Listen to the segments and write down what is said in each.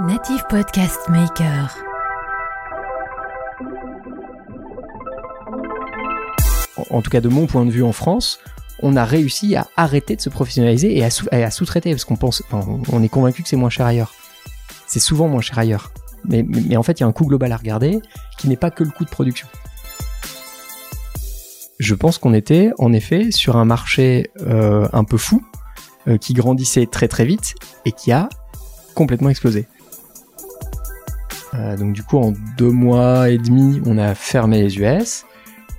Native Podcast Maker. en tout cas de mon point de vue en France, on a réussi à arrêter de se professionnaliser et à, sous-traiter parce qu'on pense, on est convaincu que c'est moins cher ailleurs. C'est souvent moins cher ailleurs. Mais en fait, il y a un coût global à regarder qui n'est pas que le coût de production. Je pense qu'on était en effet sur un marché euh, un peu fou euh, qui grandissait très très vite et qui a complètement explosé. Euh, donc du coup, en deux mois et demi, on a fermé les US.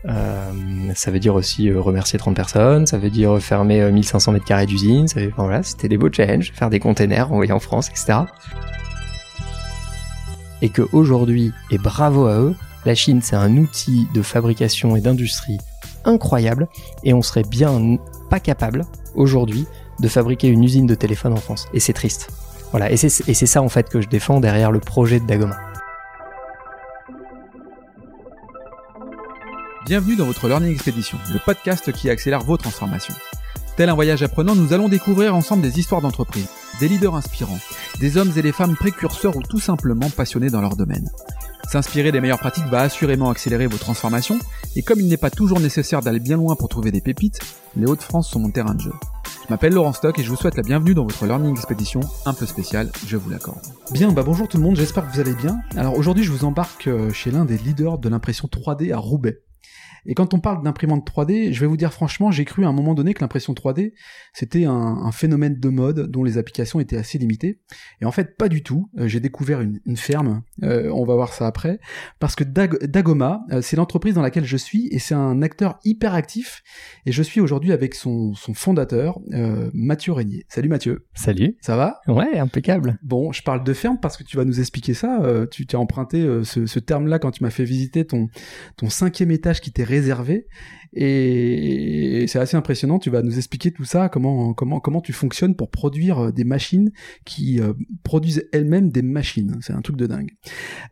Euh, ça veut dire aussi euh, remercier 30 personnes, ça veut dire fermer euh, 1500 mètres carrés d'usine, enfin, voilà, c'était des beaux challenges, faire des containers envoyés en France, etc. Et que aujourd'hui, et bravo à eux, la Chine c'est un outil de fabrication et d'industrie incroyable, et on serait bien pas capable aujourd'hui de fabriquer une usine de téléphone en France. Et c'est triste. Voilà, et c'est ça en fait que je défends derrière le projet de Dagoma. Bienvenue dans votre Learning Expedition, le podcast qui accélère vos transformations. Tel un voyage apprenant, nous allons découvrir ensemble des histoires d'entreprise, des leaders inspirants, des hommes et des femmes précurseurs ou tout simplement passionnés dans leur domaine. S'inspirer des meilleures pratiques va assurément accélérer vos transformations, et comme il n'est pas toujours nécessaire d'aller bien loin pour trouver des pépites, les Hauts-de-France sont mon terrain de jeu. Je m'appelle Laurent Stock et je vous souhaite la bienvenue dans votre Learning Expedition un peu spéciale, je vous l'accorde. Bien, bah bonjour tout le monde, j'espère que vous allez bien. Alors aujourd'hui, je vous embarque euh, chez l'un des leaders de l'impression 3D à Roubaix. Et quand on parle d'imprimante 3D, je vais vous dire franchement, j'ai cru à un moment donné que l'impression 3D, c'était un, un phénomène de mode dont les applications étaient assez limitées. Et en fait, pas du tout. Euh, j'ai découvert une, une ferme, euh, on va voir ça après, parce que Dag- Dagoma, euh, c'est l'entreprise dans laquelle je suis, et c'est un acteur hyper actif. Et je suis aujourd'hui avec son, son fondateur, euh, Mathieu Régnier. Salut Mathieu, Salut ça va? Ouais, impeccable. Bon, je parle de ferme parce que tu vas nous expliquer ça. Euh, tu t'es emprunté ce, ce terme-là quand tu m'as fait visiter ton, ton cinquième étage qui t'est réservé. Et c'est assez impressionnant. Tu vas nous expliquer tout ça, comment, comment, comment tu fonctionnes pour produire euh, des machines qui euh, produisent elles-mêmes des machines. C'est un truc de dingue.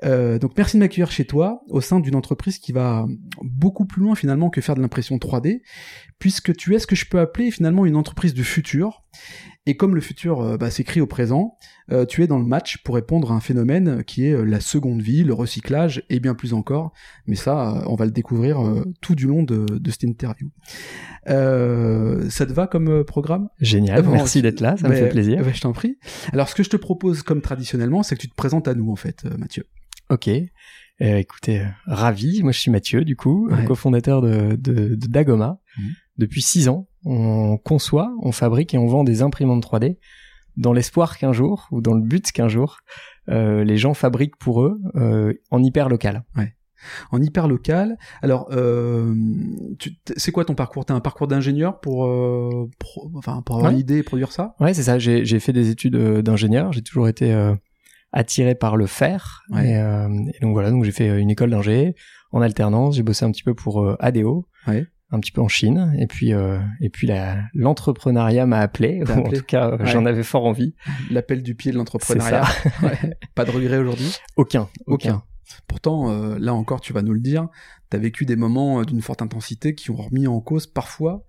Euh, donc merci de m'accueillir chez toi au sein d'une entreprise qui va beaucoup plus loin finalement que faire de l'impression 3D, puisque tu es ce que je peux appeler finalement une entreprise du futur. Et comme le futur bah, s'écrit au présent, tu es dans le match pour répondre à un phénomène qui est la seconde vie, le recyclage et bien plus encore. Mais ça, on va le découvrir tout du long de cette interview. Euh, ça te va comme euh, programme? Génial, Bon, merci d'être là, ça me Mais- fait plaisir. bah, je t'en prie. Alors, ce que je te propose comme traditionnellement, c'est que tu te présentes à nous, en fait, euh, Mathieu. Ok. Euh, écoutez, ravi. Moi, je suis Mathieu, du coup, Ouais. cofondateur de, de, de Dagoma. Mhm. Depuis six ans, on conçoit, on fabrique et on vend des imprimantes 3D dans l'espoir qu'un jour, ou dans le but qu'un jour, euh, les gens fabriquent pour eux euh, en hyper local. En hyper local. Alors, euh, c'est quoi ton parcours? T'as un parcours d'ingénieur pour, euh, pro- enfin, pour avoir Ouais. une idée et produire ça? Ouais, c'est ça. J'ai fait des études euh, d'ingénieur. J'ai toujours été euh, attiré par le faire. Ouais. Et, et donc voilà, donc j'ai fait une école d'ingé en alternance. J'ai bossé un petit peu pour ADO. Ouais. un petit peu en Chine et puis et puis l'entrepreneuriat m'a appelé, en tout cas j'en avais fort envie L'appel du pied de l'entrepreneuriat. Pas de regret aujourd'hui? Aucun Aucun. aucun Pourtant, euh, là encore, tu vas nous le dire, t'as vécu des moments euh, d'une forte intensité qui ont remis en cause parfois,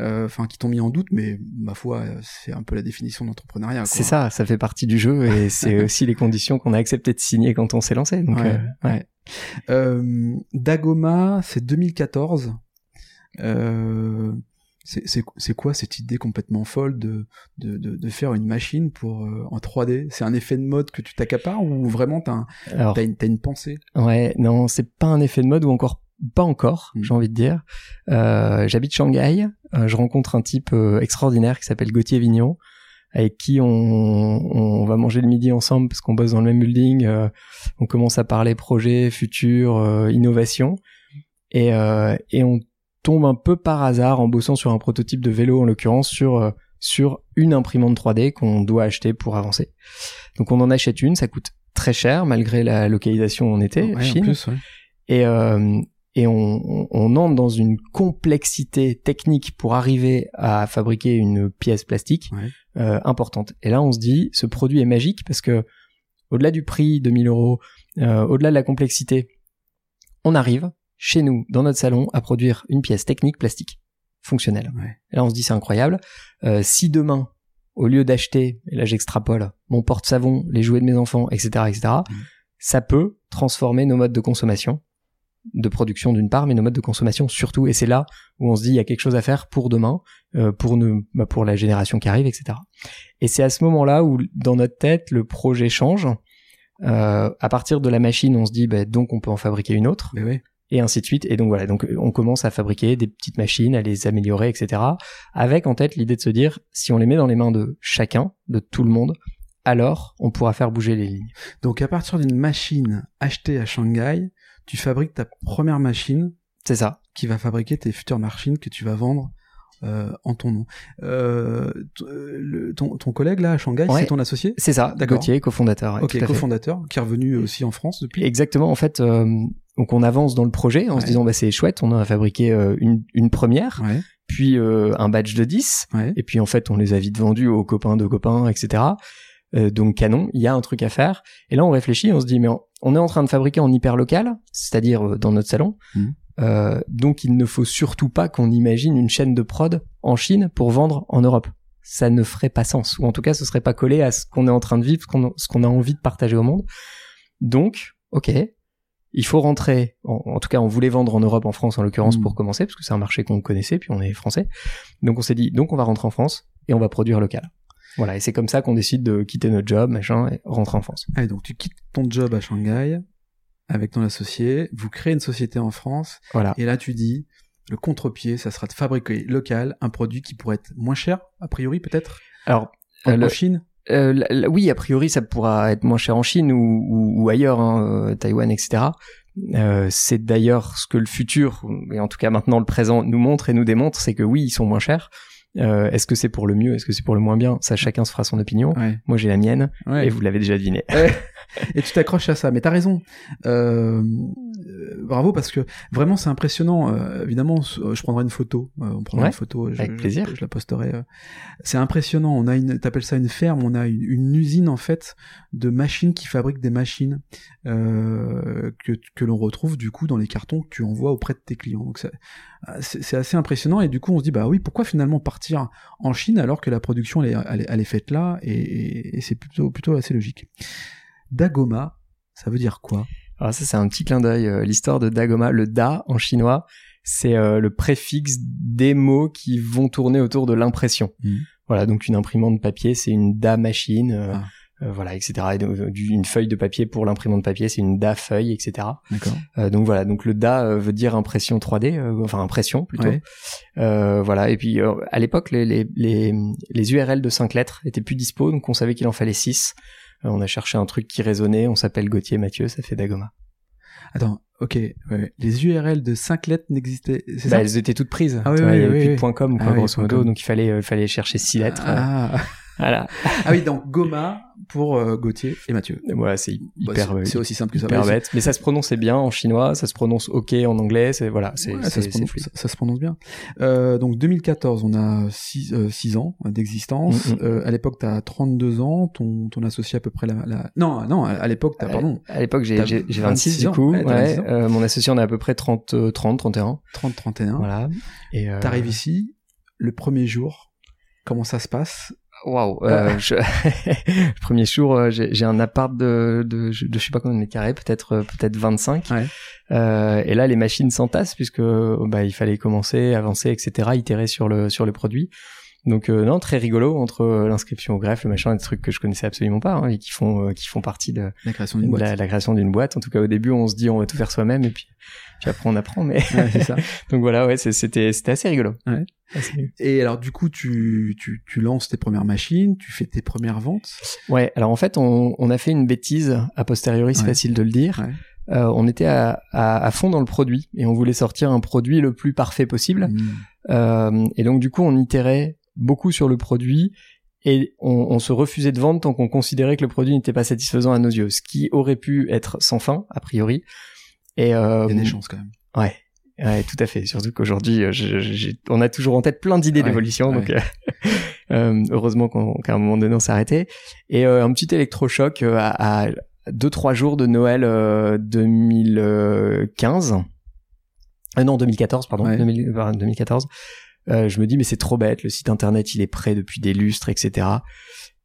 euh, enfin qui t'ont mis en doute, mais ma foi, euh, c'est un peu la définition de l'entrepreneuriat. quoi. c'est ça ça fait partie du jeu et c'est aussi les conditions qu'on a accepté de signer quand on s'est lancé donc Ouais, euh, ouais. ouais. Euh, Dagoma, c'est 2014. Euh, c'est- quoi cette idée complètement folle de, de, de, de faire une machine pour euh, en 3D C'est un effet de mode que tu t'accapares ou vraiment t'as un- t'as une, t'as une pensée? Ouais non c'est pas un effet de mode ou encore pas encore Mm. j'ai envie de dire euh, j'habite Shanghai euh, je rencontre un type euh, extraordinaire qui s'appelle Gauthier Vignon avec qui on, on va manger le midi ensemble parce qu'on bosse dans le même building. euh, on commence à parler projet, futur, euh, innovation, et, euh, et on tombe un peu par hasard en bossant sur un prototype de vélo en l'occurrence sur euh, sur une imprimante 3D qu'on doit acheter pour avancer. Donc on en achète une, ça coûte très cher malgré la localisation où on était, Ouais, en Chine, plus, ouais. et euh, et on, on, entre dans une complexité technique pour arriver à fabriquer une pièce plastique Ouais. euh, importante. Et là, on se dit, ce produit est magique parce que au-delà du prix, 2000 euros, euh, au-delà de la complexité, on arrive chez nous, dans notre salon, à produire une pièce technique plastique fonctionnelle. Ouais. Et là, on se dit, c'est incroyable. Euh, si demain au lieu d'acheter, et là j'extrapole, mon porte-savon, les jouets de mes enfants, etc., etc., Mhm. ça peut transformer nos modes de consommation, de production d'une part, mais nos modes de consommation surtout. Et c'est là où on se dit il y a quelque chose à faire pour demain, euh, pour nous, bah, pour la génération qui arrive, etc. Et c'est à ce moment-là où dans notre tête le projet change. Euh, à partir de la machine, on se dit bah, donc on peut en fabriquer une autre Mais oui. Et ainsi de suite. Et donc voilà, donc on commence à fabriquer des petites machines, à les améliorer, etc. Avec en tête l'idée de se dire, si on les met dans les mains de chacun, de tout le monde, alors on pourra faire bouger les lignes. Donc à partir d'une machine achetée à Shanghai, tu fabriques ta première machine C'est ça. qui va fabriquer tes futures machines que tu vas vendre euh, en ton nom. Euh, euh, le- ton, ton collègue là à Shanghai, Ouais. c'est ton associé? C'est ça. D'accord. Gauthier, cofondateur. ouais, Ok, cofondateur, qui est revenu aussi en France depuis. Exactement. En fait, euh, donc on avance dans le projet en se disant bah c'est chouette, on a fabriqué une, une première, puis un badge de 10, ouais. et puis en fait on les a vite vendus aux copains de copains, etc. Donc canon, il y a un truc à faire. Et là on réfléchit, on se dit mais on, on est en train de fabriquer en hyper local, c'est-à-dire dans notre salon. Mhm. Euh, donc il ne faut surtout pas qu'on imagine une chaîne de prod en Chine pour vendre en Europe. Ça ne ferait pas sens, ou en tout cas ce serait pas collé à ce qu'on est en train de vivre, ce qu'on a envie de partager au monde. Donc, ok, il faut rentrer. En, en tout cas, on voulait vendre en Europe, en France en l'occurrence Mhm. pour commencer, parce que c'est un marché qu'on connaissait, puis on est français. Donc on s'est dit, donc on va rentrer en France et on va produire local. Voilà, et c'est comme ça qu'on décide de quitter notre job, machin, et rentrer en France. Allez, donc tu quittes ton job à Shanghai avec ton associé, vous créez une société en France, Voilà. et là tu dis, le contre-pied, ça sera de fabriquer local un produit qui pourrait être moins cher, a priori peut-être, Alors, en, euh, le- en Chine? Euh, la- la- oui, a priori, ça pourra être moins cher en Chine ou, ou- ou ailleurs, hein, euh, Taïwan, etc. Euh, c'est d'ailleurs ce que le futur, et en tout cas maintenant le présent, nous montre et nous démontre, c'est que oui, ils sont moins chers. Euh, est-ce que c'est pour le mieux, est-ce que c'est pour le moins bien? Ça, chacun se fera son opinion. Ouais. Moi, j'ai la mienne, ouais. et vous l'avez déjà deviné. et tu t'accroches à ça. Mais t'as raison. Euh, euh, bravo parce que vraiment c'est impressionnant. Euh, évidemment, euh, je prendrai une photo. Euh, on prendra Ouais, une photo. Je, avec je- plaisir. Je, la posterai. euh. C'est impressionnant. On a une, t'appelles ça une ferme. On a une, une usine en fait de machines qui fabriquent des machines euh, que que l'on retrouve du coup dans les cartons que tu envoies auprès de tes clients. Donc ça- c'est assez impressionnant. Et du coup, on se dit bah oui, pourquoi finalement partir en Chine alors que la production elle est, elle est, elle est faite là? Et, et- et c'est plutôt plutôt assez logique. Dagoma, ça veut dire quoi? Alors ça, c'est un petit clin d'œil. euh, L'histoire de Dagoma, le Da en chinois, c'est euh, le préfixe des mots qui vont tourner autour de l'impression. Mhm. Voilà, donc une imprimante papier, c'est une Da machine, euh, Ah. euh, voilà, etc. Et donc, du- une feuille de papier pour l'imprimante papier, c'est une Da feuille, etc. D'accord. Donc voilà, donc le DA veut dire impression 3D, euh, enfin impression plutôt. Ouais. Voilà, et puis à l'époque les, les, les, les URL de 5 lettres étaient plus dispo, donc on savait qu'il en fallait 6. On a cherché un truc qui résonnait, on s'appelle Gauthier Mathieu, ça fait Dagoma. Attends, ok. ouais. Les URL de 5 lettres n'existaient. C'est Bah, ça? elles étaient toutes prises. Ah oui, oui, oui, oui. .com quoi, Ah grosso modo, donc il fallait euh, fallait chercher 6 lettres. euh, Ah. Voilà. ah oui, donc Goma pour euh, Gauthier et Mathieu. Et voilà, c'est Bah, hyper c'est- euh, c'est aussi simple que ça. hyper bête, mais ça se prononçait bien en chinois, ça se prononce OK en anglais, c'est voilà, c'est Ouais, c'est- ça, se prononce, fluide. ça, ça se prononce bien. Euh, donc 2014, on a 6 ans d'existence. Mm, mm. Euh, à l'époque, tu as 32 ans. Ton, ton associé à peu près la... la... Non, non, à l'époque, t'as, pardon, À l'époque, j'ai T'as j'ai- j'ai 26 26 du ans. coup. Ouais, t'as Ouais, 26 ans. euh, mon associé, on est à peu près 30, euh, 30 31. 30-31. Voilà. Et euh, T'arrives ici, le premier jour, comment ça se passe Waouh. euh, je- le premier jour, euh, j'ai un appart de, de, de, je sais pas combien de mètres carrés, peut-être euh, peut-être 25. Ouais. Euh, et là, les machines s'entassent puisque bah, il fallait commencer, avancer, etc., itérer sur le sur le produit. Donc euh, non, très rigolo entre euh, l'inscription au greffe, le machin, des trucs que je connaissais absolument pas hein, et qui font euh, qui font partie de, La création d'une boîte. la, la création d'une boîte. En tout cas, au début, on se dit on va tout faire soi-même et puis puis après on apprend. Mais Ouais, c'est ça. donc voilà, ouais, c'était c'était assez rigolo. Ouais. Assez. Et alors, du coup, tu, tu, tu lances tes premières machines, tu fais tes premières ventes. Ouais, alors en fait, on, on a fait une bêtise, a posteriori, c'est Ouais. facile de le dire. Ouais. Euh, on était à, à, à fond dans le produit et on voulait sortir un produit le plus parfait possible. Mm. Euh, et donc du coup, on itérait beaucoup sur le produit et on, on se refusait de vendre tant qu'on considérait que le produit n'était pas satisfaisant à nos yeux, ce qui aurait pu être sans fin, a priori. Et euh, Il y a des chances quand même. Ouais. Ouais, tout à fait. Surtout qu'aujourd'hui, euh, on a toujours en tête plein d'idées Ouais, d'évolution, ouais. donc euh, euh, heureusement qu'à un moment donné on s'est arrêté. Et euh, un petit électrochoc euh, à, à deux trois jours de Noël euh, 2015. Euh, non, 2014, pardon, Ouais. 2000 euh, 2014. Euh, je me dis mais c'est trop bête, le site internet il est prêt depuis des lustres, etc.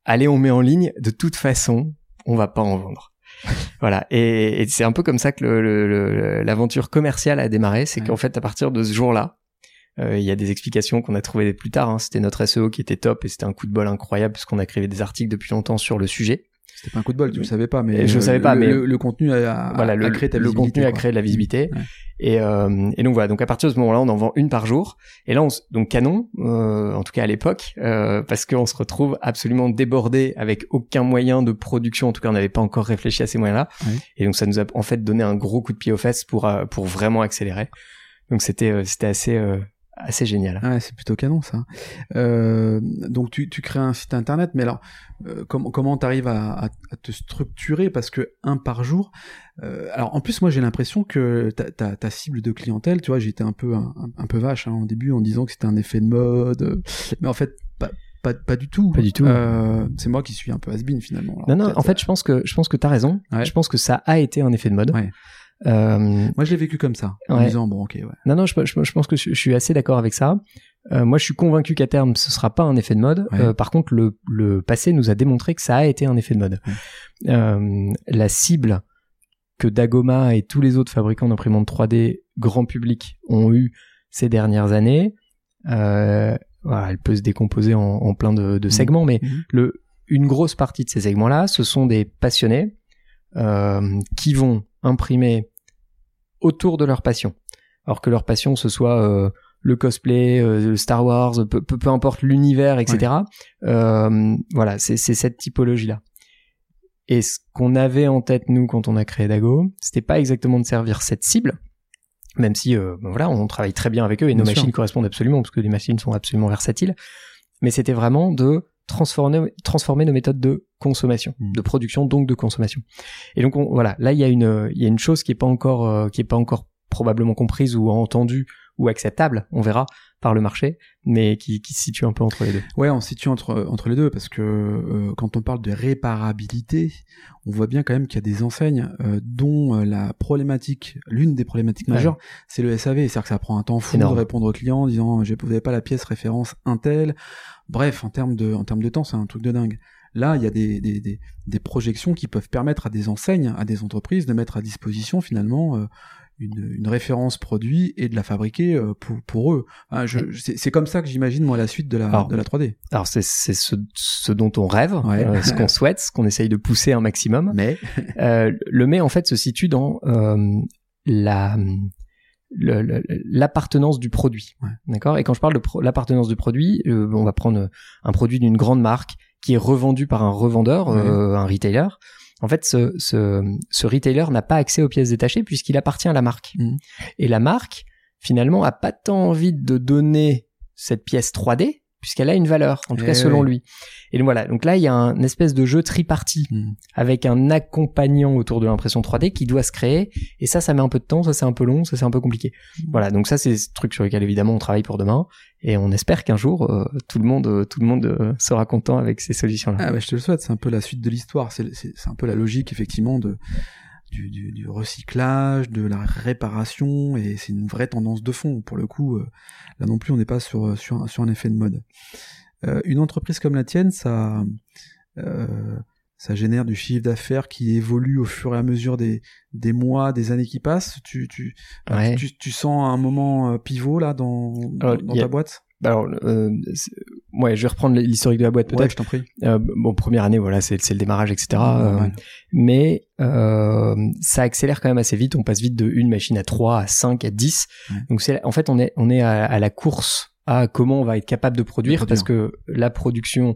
Allez, on met en ligne. De toute façon, on va pas en vendre. voilà. Et, et c'est un peu comme ça que le- le- le- l'aventure commerciale a démarré. C'est Ouais. qu'en fait, à partir de ce jour-là, euh, il y a des explications qu'on a trouvées plus tard. hein. C'était notre SEO qui était top et c'était un coup de bol incroyable parce qu'on a créé des articles depuis longtemps sur le sujet. C'était pas un coup de bol, tu le savais pas, mais je le savais pas, le, mais- le, le contenu a, a- voilà, a créé ta le contenu a quoi. créé de la visibilité. Ouais. Et, euh, et donc voilà, donc à partir de ce moment-là, on en vend une par jour. Et là, on, donc canon, euh, en tout cas à l'époque, euh, parce qu'on se retrouve absolument débordé avec aucun moyen de production. En tout cas, on n'avait pas encore réfléchi à ces moyens-là. Et donc ça nous a en fait donné un gros coup de pied aux fesses pour euh, pour vraiment accélérer. Donc c'était euh, c'était assez euh, assez génial. Ouais, c'est plutôt canon ça. Euh, donc tu, tu crées un site internet, mais alors euh, comment comment t'arrives à, à, à te structurer? Parce que un par jour. euh, alors en plus moi j'ai l'impression que ta, ta, cible de clientèle, tu vois, j'étais un peu un, un peu vache hein, au début en disant que c'était un effet de mode, mais en fait pas pas, pas du tout. Pas du tout. Euh, c'est moi qui suis un peu has-been finalement. Alors, Non non, en fait, je pense que je pense que t'as raison. Ouais. Je pense que ça a été un effet de mode. Ouais. Euh, moi je l'ai vécu comme ça, en Ouais. disant bon ok ouais. Non, non, je, je- je pense que je, je suis assez d'accord avec ça. Euh, moi, je suis convaincu qu'à terme, ce sera pas un effet de mode. Ouais. Euh, par contre, le, le passé nous a démontré que ça a été un effet de mode. Euh, la cible que Dagoma et tous les autres fabricants d'imprimantes 3D grand public ont eu ces dernières années, voilà, elle peut se décomposer en, en plein de, de Mhm. segments, mais le, une grosse partie de ces segments-là, ce sont des passionnés qui vont imprimer autour de leur passion. Alors que leur passion, ce soit euh, le cosplay, euh, Star Wars, peu, peu, peu importe l'univers, etc. Euh, voilà, c'est cette typologie-là. Et ce qu'on avait en tête, nous, quand on a créé Dago, c'était pas exactement de servir cette cible, même si, euh, ben voilà, on travaille très bien avec eux et nos sûr. machines correspondent absolument, parce que les machines sont absolument versatiles. Mais c'était vraiment de transformer, transformer nos méthodes de consommation, Mm. de production, donc de consommation. Et donc, on- voilà, là, il y a une, il y a une chose qui est pas encore, euh, qui est pas encore probablement comprise ou entendue ou acceptable, on verra, par le marché, mais qui, qui se situe un peu entre les deux. Ouais, on se situe entre, entre les deux parce que euh, quand on parle de réparabilité, on voit bien quand même qu'il y a des enseignes euh, dont euh, la problématique, l'une des problématiques Ouais. majeures, c'est le SAV. C'est-à-dire que ça prend un temps fou Énorme. de répondre aux clients en disant j'ai- vous n'avez pas la pièce référence Intel. Bref, en termes de, en termes de temps, c'est un truc de dingue. Là, il y a des, des, des, des projections qui peuvent permettre à des enseignes, à des entreprises de mettre à disposition finalement euh, une, une référence produit et de la fabriquer euh, pour, pour eux. Hein, je- c'est comme ça que j'imagine moi la suite de la, Alors, de la 3D. Alors c'est c'est ce, ce dont on rêve, Ouais. euh, ce qu'on souhaite, ce qu'on essaye de pousser un maximum. Mais Euh, le mais en fait se situe dans euh, la l'appartenance du produit. Ouais. D'accord? Et quand je parle de l'appartenance du produit, euh, on va prendre un produit d'une grande marque qui est revendu par un revendeur, Ouais. euh, un retailer. En fait, ce, ce, ce retailer n'a pas accès aux pièces détachées puisqu'il appartient à la marque. Mhm. Et la marque, finalement, a pas tant envie de donner cette pièce 3D puisqu'elle a une valeur, en tout Eh cas selon oui. lui. Et donc voilà, donc là il y a un espèce de jeu tripartite Hmm. avec un accompagnant autour de l'impression 3D qui doit se créer. Et ça, ça met un peu de temps, ça c'est un peu long, ça c'est un peu compliqué. Voilà, donc ça c'est ce truc sur lequel évidemment on travaille pour demain. Et on espère qu'un jour euh, tout le monde, euh, tout le monde euh, sera content avec ces solutions-là. Ah bah, je te le souhaite, c'est un peu la suite de l'histoire, c'est un peu la logique effectivement de du, du, du recyclage, de la réparation, et c'est une vraie tendance de fond. Pour le coup, euh, là non plus, on n'est pas sur, sur, un- sur un effet de mode. Euh, une entreprise comme la tienne, ça, euh, ça génère du chiffre d'affaires qui évolue au fur et à mesure des, des mois, des années qui passent. Tu, tu, Ouais. tu, tu sens un moment euh, pivot là dans, dans, Alors, dans il y a- ta boîte? Alors, euh, ouais, je vais reprendre l'historique de la boîte Ouais, peut-être. je t'en prie. Euh, bon, première année, voilà, c'est le démarrage, etc. Euh, Normal. mais euh, ça accélère quand même assez vite. On passe vite de une machine à 3, à 5, à 10. Ouais. Donc c'est en fait on est on est à, à la course à comment on va être capable de produire, De produire. parce que la production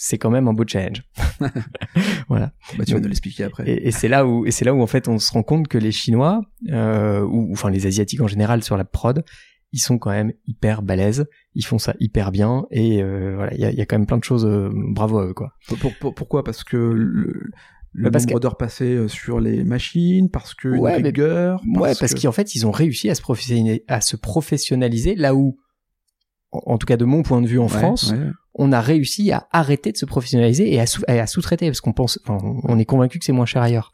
c'est quand même un beau challenge. voilà. Bah, tu vas nous l'expliquer après. Et, et c'est là où et c'est là où en fait on se rend compte que les Chinois euh, ou ou, enfin les Asiatiques en général sur la prod ils sont quand même hyper balèzes, ils font ça hyper bien et euh, voilà il y a, il y a quand même plein de choses euh, bravo à eux quoi. Pour- pour- pour- pourquoi? Parce que le, le Bah, parce nombre d'heures passées euh, sur les machines, parce que une Ouais, mais- rigueur. Ouais, parce que- qu'en fait, ils ont réussi à se professionnaliser, à se professionnaliser là où, en, en tout cas de mon point de vue en Ouais, France, ouais. on a réussi à arrêter de se professionnaliser et à, sous- à sous-traiter parce qu'on pense, enfin, on est convaincu que c'est moins cher ailleurs.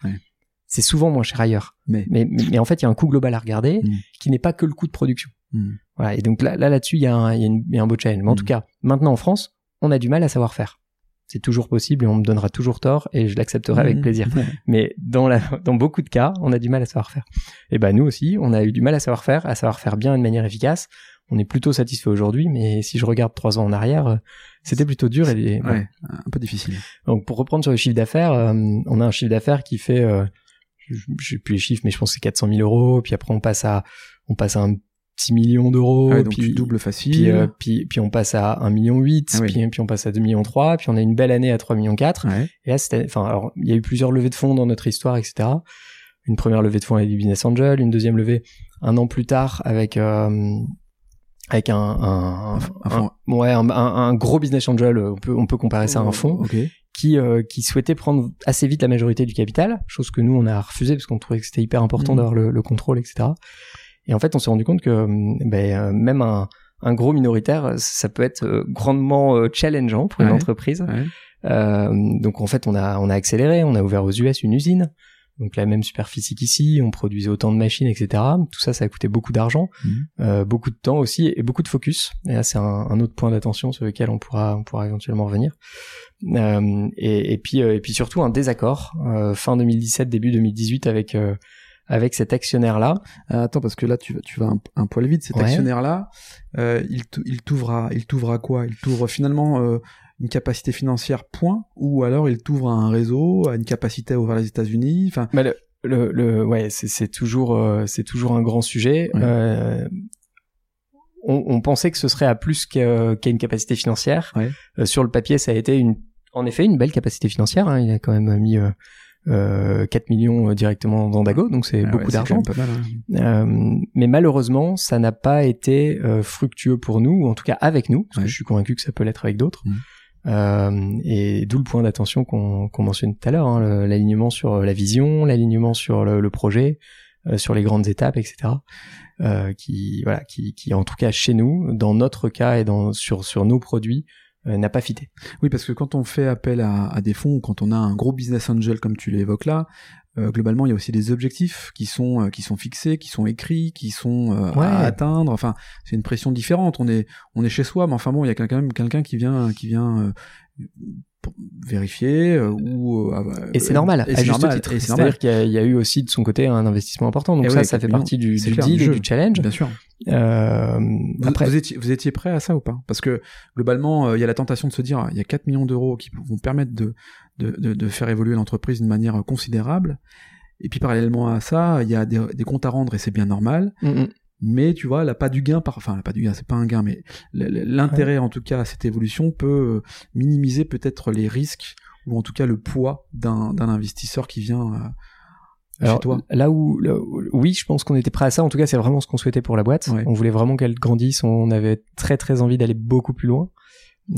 C'est souvent moins cher ailleurs. Mais Mais, en fait, il y a un coût global à regarder Mm. qui n'est pas que le coût de production. Hmm. Voilà. Et donc là, là, là-dessus, il y a un, il y a une- il y a un beau challenge. Mais en tout cas, maintenant en France, on a du mal à savoir faire. C'est toujours possible et on me donnera toujours tort et je l'accepterai avec Mhm. plaisir. Mais dans la, dans beaucoup de cas, on a du mal à savoir faire. Et ben nous aussi, on a eu du mal à savoir faire, à savoir faire bien de manière efficace. On est plutôt satisfait aujourd'hui, mais si je regarde trois ans en arrière, euh, c'était plutôt dur. Et. Ouais, un peu difficile. Donc pour reprendre sur le chiffre d'affaires, euh, on a un chiffre d'affaires qui fait, euh, je je sais plus les chiffres, mais je pense que c'est 400 000 euros. Puis après on passe à, on passe à un petit million d'euros. Ah ouais, puis, tu doubles facile. puis, euh, puis, puis on passe à 1 million 8, Ah oui. puis, puis on passe à 2 millions 3, puis on a une belle année à 3 millions 4. Ouais. Et là, c'était, enfin, alors, il y a eu plusieurs levées de fonds dans notre histoire, etc. Une première levée de fonds avec du Business Angel, une deuxième levée un an plus tard avec, euh, avec un, un, fonds. ouais, un, gros Business Angel, on peut, on peut comparer ça à un fonds, Ok. qui, euh, qui souhaitait prendre assez vite la majorité du capital, chose que nous, on a refusé parce qu'on trouvait que c'était hyper important Mhm. d'avoir le, le contrôle, etc. Et en fait, on s'est rendu compte que hum, ben, euh, même un, un gros minoritaire, ça peut être euh, grandement euh, challengeant pour une Ouais. entreprise. Ouais. Euh, donc en fait, on a on a accéléré, on a ouvert aux US une usine, donc la même superficie qu'ici, on produisait autant de machines, etc. Tout ça, ça a coûté beaucoup d'argent, Mhm. euh, beaucoup de temps aussi et beaucoup de focus. Et là, c'est un, un autre point d'attention sur lequel on pourra on pourra éventuellement revenir. Euh, et, et puis euh, et puis surtout un désaccord euh, fin 2017 début 2018 avec euh, avec cet actionnaire là. Ah, attends, parce que là, tu vas, tu vas un, un poil vite. Cet Ouais. actionnaire-là, euh, il, t'ouvre à, quoi? Il t'ouvre finalement euh, une capacité financière, point, ou alors il t'ouvre à un réseau, à une capacité à ouvrir les États-Unis. Enfin, Bah, le, le, le- ouais, c'est, toujours, euh, c'est toujours un grand sujet. Ouais. Euh, on, on pensait que ce serait à plus qu'à, une capacité financière. Ouais. Euh, sur le papier, ça a été une, en effet, une belle capacité financière. hein. Il a quand même mis euh, euh, 4 millions euh, directement dans Dago, donc c'est ah beaucoup ouais, d'argent. mal. hein. Euh, mais malheureusement, ça n'a pas été euh, fructueux pour nous, ou en tout cas avec nous, parce Ouais. que je suis convaincu que ça peut l'être avec d'autres. Euh, et d'où le point d'attention qu'on mentionnait tout à l'heure, hein, l'alignement sur la vision, l'alignement sur le, le projet, euh, sur les grandes étapes, etc. Euh, qui, voilà, qui, qui en tout cas chez nous, dans notre cas et dans sur sur nos produits, n'a pas fité. Oui, parce que quand on fait appel à, à des fonds, quand on a un gros business angel comme tu l'évoques là, euh, globalement, il y a aussi des objectifs qui sont euh, qui sont fixés, qui sont écrits, qui sont euh, Ouais. à atteindre. Enfin, c'est une pression différente. On est on est chez soi, mais enfin bon, il y a quand même quelqu'un qui vient qui vient euh, vérifier euh, ou euh, Et c'est normal, Et à c'est juste normal. titre. et c'est normal. C'est-à-dire qu'il y, a- il y a eu aussi de son côté un investissement important. Donc Eh ça, ça fait partie du, du clair, deal du et du challenge. Bien sûr. Euh, Vous, après, vous étiez, vous étiez prêt à ça ou pas? Parce que globalement, euh, il y a la tentation de se dire, il y a 4 millions d'euros qui vont permettre de, de, de, de faire évoluer l'entreprise d'une manière considérable. Et puis parallèlement à ça, il y a des, des comptes à rendre et c'est bien normal. Mm, mm. Mais tu vois, la pas du gain, par... enfin la pas du gain, c'est pas un gain, mais l'intérêt en tout cas à cette évolution peut euh, minimiser peut-être les risques ou en tout cas le poids d'un d'un investisseur qui vient euh, Alors, chez toi. Là où, là où- oui, je pense qu'on était prêt à ça. En tout cas, c'est vraiment ce qu'on souhaitait pour la boîte. Ouais. On voulait vraiment qu'elle grandisse. On avait très très envie d'aller beaucoup plus loin.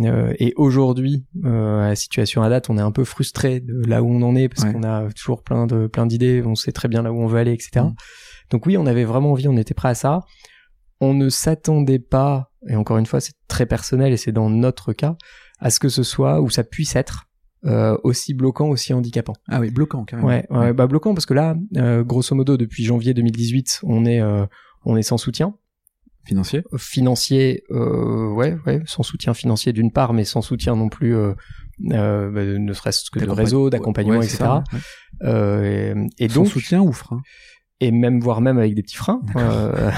Euh, et aujourd'hui, euh, à la situation à date, on est un peu frustré de là où on en est parce Ouais. qu'on a toujours plein de plein d'idées. On sait très bien là où on veut aller, etc. Mm. Donc oui, on avait vraiment envie. On était prêt à ça. On ne s'attendait pas. Et encore une fois, c'est très personnel et c'est dans notre cas à ce que ce soit ou ça puisse être euh, aussi bloquant, aussi handicapant. Ah oui, bloquant carrément. Ouais, ouais, bah bloquant parce que là, euh, grosso modo, depuis janvier 2018, on est euh, on est sans soutien Financier? financier, euh, ouais, ouais, sans soutien financier d'une part, mais sans soutien non plus, euh, euh, bah, ne serait-ce que de réseau, d'accompagnement, Ouais, etc. ça, ouais. Euh, et, et Sans donc, soutien ou frein? et même voire même avec des petits freins, euh,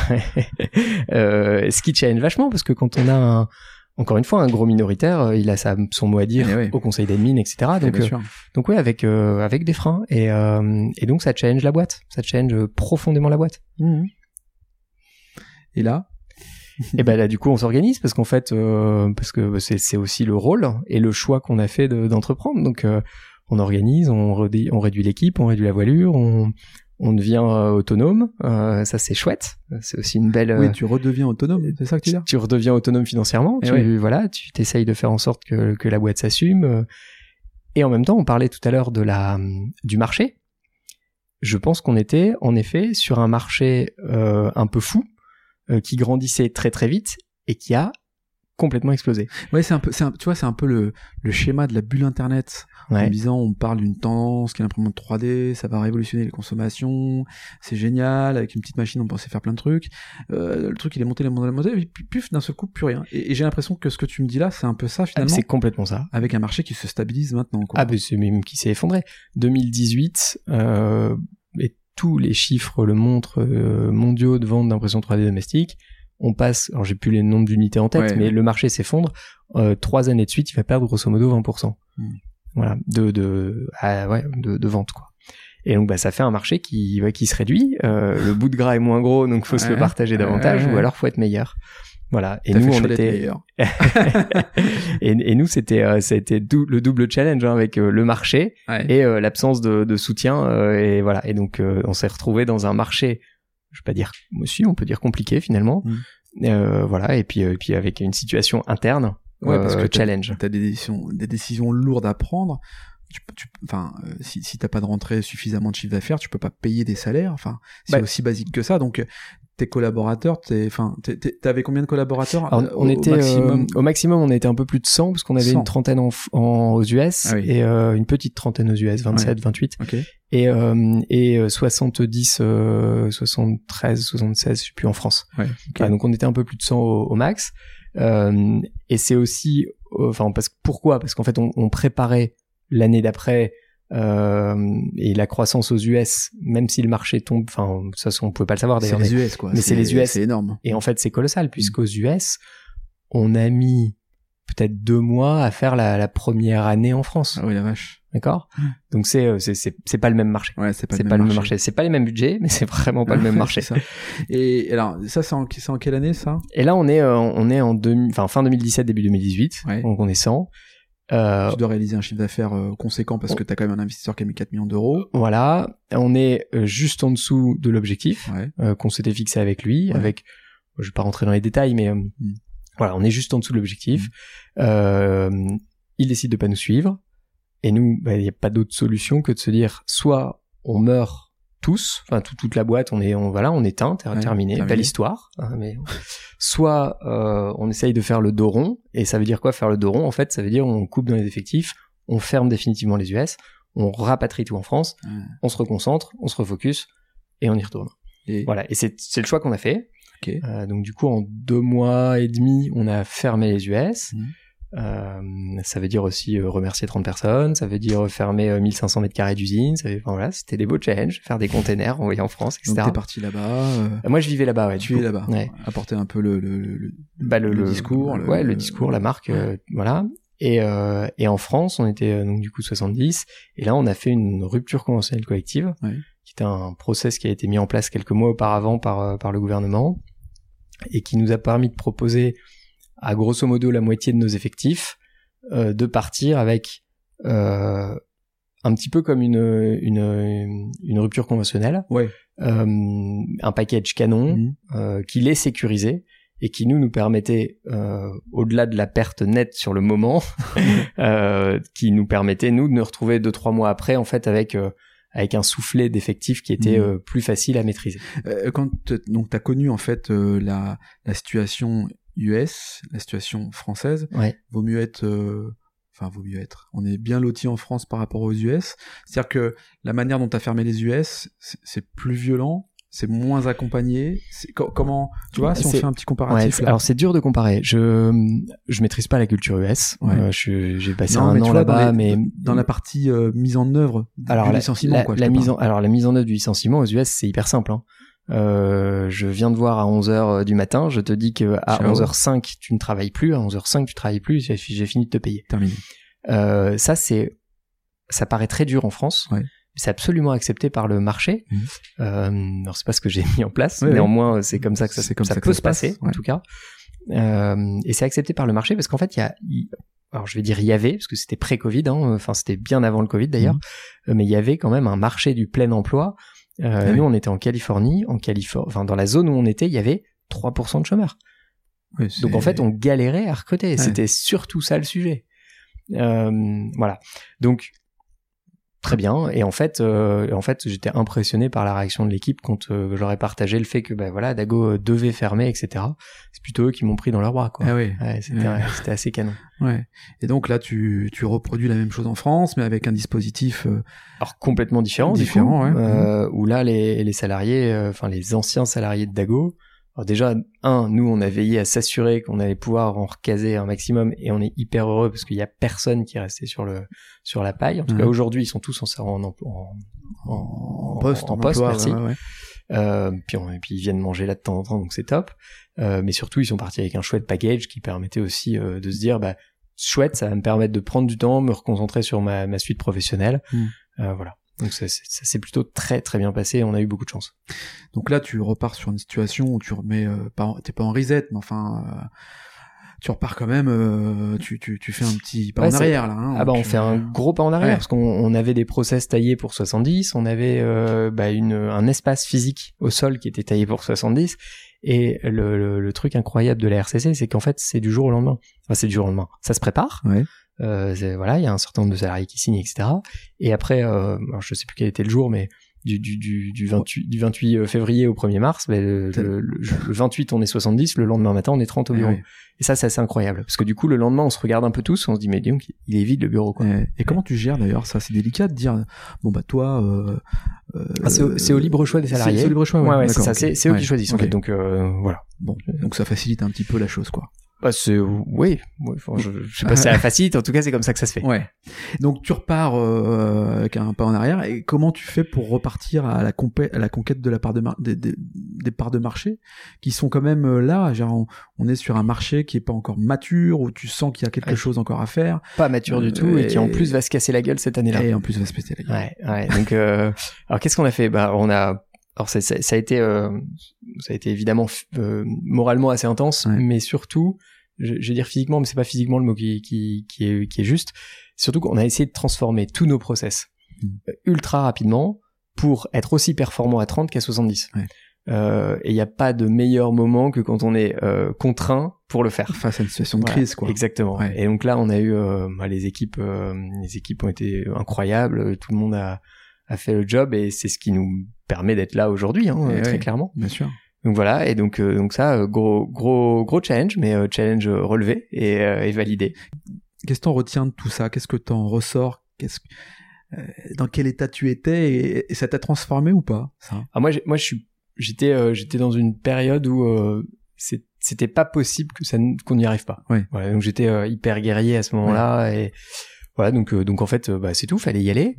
euh, ce qui challenge vachement parce que quand on a un encore une fois, un gros minoritaire, euh, il a sa, son mot à dire Eh au conseil d'admin, etc. Donc, bien euh, donc ouais, avec euh, avec des freins et euh, et donc ça challenge la boîte, ça challenge euh, profondément la boîte. Et là, et ben là du coup on s'organise parce qu'en fait euh, parce que c'est c'est aussi le rôle et le choix qu'on a fait de- d'entreprendre. Donc euh, on organise, on, redé- on réduit l'équipe, on réduit la voilure, on on devient euh, autonome. Euh, ça c'est chouette. C'est aussi une belle. oui, euh, tu redeviens autonome, c'est ça que tu dis tu redeviens autonome financièrement. Eh Tu ouais. voilà, tu t'essayes de faire en sorte que que la boîte s'assume. Et en même temps, on parlait tout à l'heure de la du marché. Je pense qu'on était en effet sur un marché euh, un peu fou qui grandissait très très vite et qui a complètement explosé. Ouais, c'est un peu, c'est un- tu vois, c'est un peu le, le schéma de la bulle internet. En Ouais. disant, on parle d'une tendance qui est l'imprimante 3D, ça va révolutionner les consommations, c'est génial, avec une petite machine on pensait faire plein de trucs. Euh, le truc il est monté, il est monté, il est monté, et puis puf, d'un seul coup, plus rien. Et, et j'ai l'impression que ce que tu me dis là, c'est un peu ça Ah, finalement, C'est complètement ça. avec un marché qui se stabilise maintenant. Quoi. Ah, ben c'est même qui s'est effondré. 2018, euh, tous les chiffres le montrent euh, mondiaux de vente d'impression 3D domestique. On passe, alors j'ai plus les nombres d'unités en tête, Ouais. mais le marché s'effondre. Euh, trois années de suite, il va perdre grosso modo 20%. Hmm. Voilà, de de ah, ouais, de, de vente quoi. Et donc bah ça fait un marché qui qui se réduit. Euh, le bout de gras est moins gros, donc faut se le partager davantage, Ouais. ou alors faut être meilleur. Voilà. Et nous on était et, et nous c'était euh, ça a été dou- le double challenge hein, avec euh, le marché Ouais. et euh, l'absence de, de soutien euh, et voilà et donc on s'est retrouvé dans un marché je vais pas dire aussi on peut dire compliqué finalement Mm. Voilà et puis et puis avec une situation interne Ouais, parce que challenge T'as des décisions, des décisions lourdes à prendre. Tu, tu, enfin, euh, si, si t'as pas de rentrée suffisamment de chiffre d'affaires, tu peux pas payer des salaires. Enfin, c'est Bah- aussi basique que ça. Donc, tes collaborateurs, t'es, enfin, t'avais combien de collaborateurs Alors, euh, on au était euh, maximum au maximum on était un peu plus de 100 parce qu'on avait 100. une trentaine en, en- aux US Ah oui. et euh, une petite trentaine aux US 27 28 Ok. et euh, et euh, 70 euh, 73 76 je sais plus en France Ouais. Voilà, donc on était un peu plus de 100 au, au max Euh, et c'est aussi euh, enfin parce que pourquoi? Parce qu'en fait on, on préparait l'année d'après euh, et la croissance aux US même si le marché tombe enfin de toute façon on pouvait pas le savoir C'est d'ailleurs mais- les US, quoi. mais c'est les US. C'est énorme. et en fait c'est Mm. colossal puisqu'aux US on a mis peut-être deux mois à faire la, la première année en France Ah oui, la vache. d'accord? Donc c'est euh, c'est c'est c'est pas le même marché Ouais, c'est pas, c'est le, pas même le même marché c'est pas les mêmes budgets mais c'est vraiment pas le même marché C'est ça. Et alors, ça, c'est en, c'est en quelle année, ça? Et là, on est, euh, on est en demi- enfin, fin 2017, début 2018. Ouais. Donc, on est 100. Euh, Tu dois réaliser un chiffre d'affaires euh, conséquent parce que t'as quand même un investisseur qui a mis 4 millions d'euros. voilà. On est euh, juste en dessous de l'objectif Ouais. euh, qu'on s'était fixé avec lui. Ouais. Avec, je vais pas rentrer dans les détails, mais euh, Mm. voilà, on est juste en dessous de l'objectif. Euh, il décide de pas nous suivre. Et nous, bah, il n'y a pas d'autre solution que de se dire, soit on meurt tous, enfin tout- toute la boîte, on est, on voilà, on éteint, Ouais, terminé, terminé. belle histoire. hein, mais soit euh, on essaye de faire le dos rond, et ça veut dire quoi faire le dos rond? En fait, ça veut dire on coupe dans les effectifs, on ferme définitivement les US, on rapatrie tout en France, Ouais. on se reconcentre, on se refocus et on y retourne. Et, Voilà, et c'est le choix qu'on a fait. Euh, donc du coup, en deux mois et demi, on a fermé les US. Mhm. Euh, ça veut dire aussi euh, remercier 30 personnes, ça veut dire fermer euh, 1500 mètres carrés d'usine, ça veut- enfin, voilà, c'était des beaux challenges, faire des containers envoyés en France, etc. donc t'es parti là-bas. euh, Euh, Moi, je vivais là-bas, ouais. tu coup. là-bas. Ouais. Apporter un peu le, le, le, Bah, le, le le- discours, ouais, le- discours, la marque, euh, voilà. Et, euh, et en France, on était euh, donc du coup 70, et là, on a fait une rupture conventionnelle collective, Ouais. qui était un process qui a été mis en place quelques mois auparavant par euh, par le gouvernement, et qui nous a permis de proposer à grosso modo la moitié de nos effectifs euh, de partir avec euh, un petit peu comme une une une rupture conventionnelle, Ouais. euh, un package canon Mhm. qui les sécurisait et qui nous nous permettait, au-delà de la perte nette sur le moment, qui nous permettait nous de nous retrouver deux trois mois après en fait avec avec un soufflet d'effectifs qui était Mhm. euh, plus facile à maîtriser. Euh, quand donc t'as connu en fait euh, la, la situation US, la situation française, Ouais. vaut mieux être, euh, enfin vaut mieux être. On est bien loti en France par rapport aux US. C'est-à-dire que la manière dont t'as fermé les US, c'est- plus violent, c'est moins accompagné. C'est- co- comment, tu vois, si on fait un petit Ouais, comparatif là. alors c'est dur de comparer. Je je maîtrise pas la culture US. Ouais. Euh, je- j'ai passé Non, un an là-bas, mais dans la partie euh, mise en œuvre alors du la, licenciement, la- quoi. la mise en alors la mise en œuvre du licenciement aux US c'est hyper simple. Hein. Euh, je viens de voir à 11h du matin, je te dis que à Ciao. 11h05 tu ne travailles plus, à 11h05 tu travailles plus, j'ai fini de te payer. Terminé. Euh, ça c'est ça paraît très dur en France. Ouais. mais C'est absolument accepté par le marché. Mhm. Euh, alors c'est pas ce que j'ai mis en place, Ouais, néanmoins c'est comme ça que ça, comme ça ça peut se se passe, passer en tout cas. Euh, et c'est accepté par le marché parce qu'en fait il y a, alors je vais dire il y avait parce que c'était pré-Covid, hein, enfin c'était bien avant le Covid d'ailleurs, Mhm. euh, mais il y avait quand même un marché du plein emploi. Euh, Ah oui. Nous on était en Californie, en Californie, enfin dans la zone où on était, il y avait 3% de chômeurs. Donc en fait, on galérait à recruter. Ouais. C'était surtout ça le sujet. Euh, voilà. Donc très bien. Et en fait, euh, en fait, j'étais impressionné par la réaction de l'équipe quand euh, j'aurais partagé le fait que bah voilà, Dago euh, devait fermer, etc. C'est plutôt eux qui m'ont pris dans leurs bras, quoi. Ah oui. Ouais, c'était, Ouais. c'était assez canon. Ouais. Et donc là, tu, tu reproduis la même chose en France, mais avec un dispositif. euh, Alors complètement différent, Différent, coup, ouais. euh, où là les, les salariés, euh, enfin les anciens salariés de Dago. Alors déjà, un, nous on a veillé à s'assurer qu'on allait pouvoir en recaser un maximum, et on est hyper heureux parce qu'il y a personne qui est resté sur le sur la paille. En tout Mhm. cas aujourd'hui, ils sont tous en en, en, poste, en, poste, emploi, merci. ouais, ouais. Euh, puis, on- et puis ils viennent manger là de temps en temps, donc c'est top. Euh, mais surtout, ils sont partis avec un chouette package qui permettait aussi euh, de se dire, bah chouette, ça va me permettre de prendre du temps, me reconcentrer sur ma, ma suite professionnelle. Euh, voilà. Donc ça, ça s'est plutôt très très bien passé. On a eu beaucoup de chance. Donc là, tu repars sur une situation où tu remets, euh, t'es pas en reset, mais enfin, euh, tu repars quand même, euh, tu, tu, tu fais un petit pas Ouais, en arrière là. Hein, Ah bah on fait un gros pas en arrière ouais. parce qu'on on avait des process taillés pour 70, on avait euh, bah, une, un espace physique au sol qui était taillé pour 70 et le, le, le truc incroyable de la RCC c'est qu'en fait c'est du jour au lendemain. Enfin c'est du jour au lendemain. Ça se prépare. Ouais. Euh, voilà, il y a un certain nombre de salariés qui signent etc. Et après, euh, alors je sais plus quel était le jour mais du, du, du, du 28, du 28 février au 1er mars, ben, le, le, le- le 28 on est 70, le lendemain matin on est 30 au ouais, bureau. ouais. Et ça c'est assez incroyable parce que du coup le lendemain on se regarde un peu tous, on se dit mais donc il est vide le bureau quoi. Et, et comment tu gères d'ailleurs? Ça C'est délicat de dire bon bah toi. Euh, euh, Ah, c'est au- libre choix des salariés. C'est au libre choix, ouais. Ouais, ouais, c'est d'accord, ça. ok. C'est, c'est eux qui choisissent, en fait. Donc, euh, voilà. Bon, donc ça facilite un petit peu la chose, quoi. Bah, c'est, oui. Enfin, je, je sais pas si c'est la facilite. En tout cas, c'est comme ça que ça se fait. Ouais. Donc tu repars euh, avec un pas en arrière. Et comment tu fais pour repartir à la, à la conquête de la part de mar- des, des- des parts de marché qui sont quand même euh, là genre, on, on est sur un marché qui est pas encore mature où tu sens qu'il y a quelque Ouais. chose encore à faire Pas mature du Euh, tout et qui en et- plus va se casser la gueule cette année-là. et en plus va se péter la gueule. Ouais, ouais. Donc, euh, alors qu'est-ce qu'on a fait? Bah, on a. Alors ça, a été, euh, ça a été évidemment euh, moralement assez intense, Ouais. mais surtout, je, je vais dire physiquement, mais c'est pas physiquement le mot qui, qui, qui est, qui est juste. Surtout qu'on a essayé de transformer tous nos process Mm. euh, ultra rapidement pour être aussi performant à 30 qu'à 70. Ouais. Euh, et il n'y a pas de meilleur moment que quand on est euh, contraint pour le faire. Face à une situation de Voilà, crise, quoi. Exactement. Ouais. Et donc là, on a eu euh, bah, les équipes, les équipes ont été incroyables. Tout le monde a, a fait le job et c'est ce qui nous permet d'être là aujourd'hui, hein, Eh très ouais. clairement. Bien sûr. Donc voilà. Et donc euh, donc ça, euh, gros gros gros challenge, mais euh, challenge relevé et, euh, et validé. Qu'est-ce que t'en retiens de tout ça? Qu'est-ce que t'en ressors? Qu'est-ce que- euh, dans quel état tu étais et, et ça t'a transformé ou pas ça? Ah, moi, moi, je suis, j'étais, euh, j'étais dans une période où euh, c'était pas possible que ça, qu'on n'y arrive pas. Ouais. Voilà, donc j'étais euh, hyper guerrier à ce moment-là et voilà. Donc, euh, donc en fait, euh, bah, c'est tout. Fallait y aller.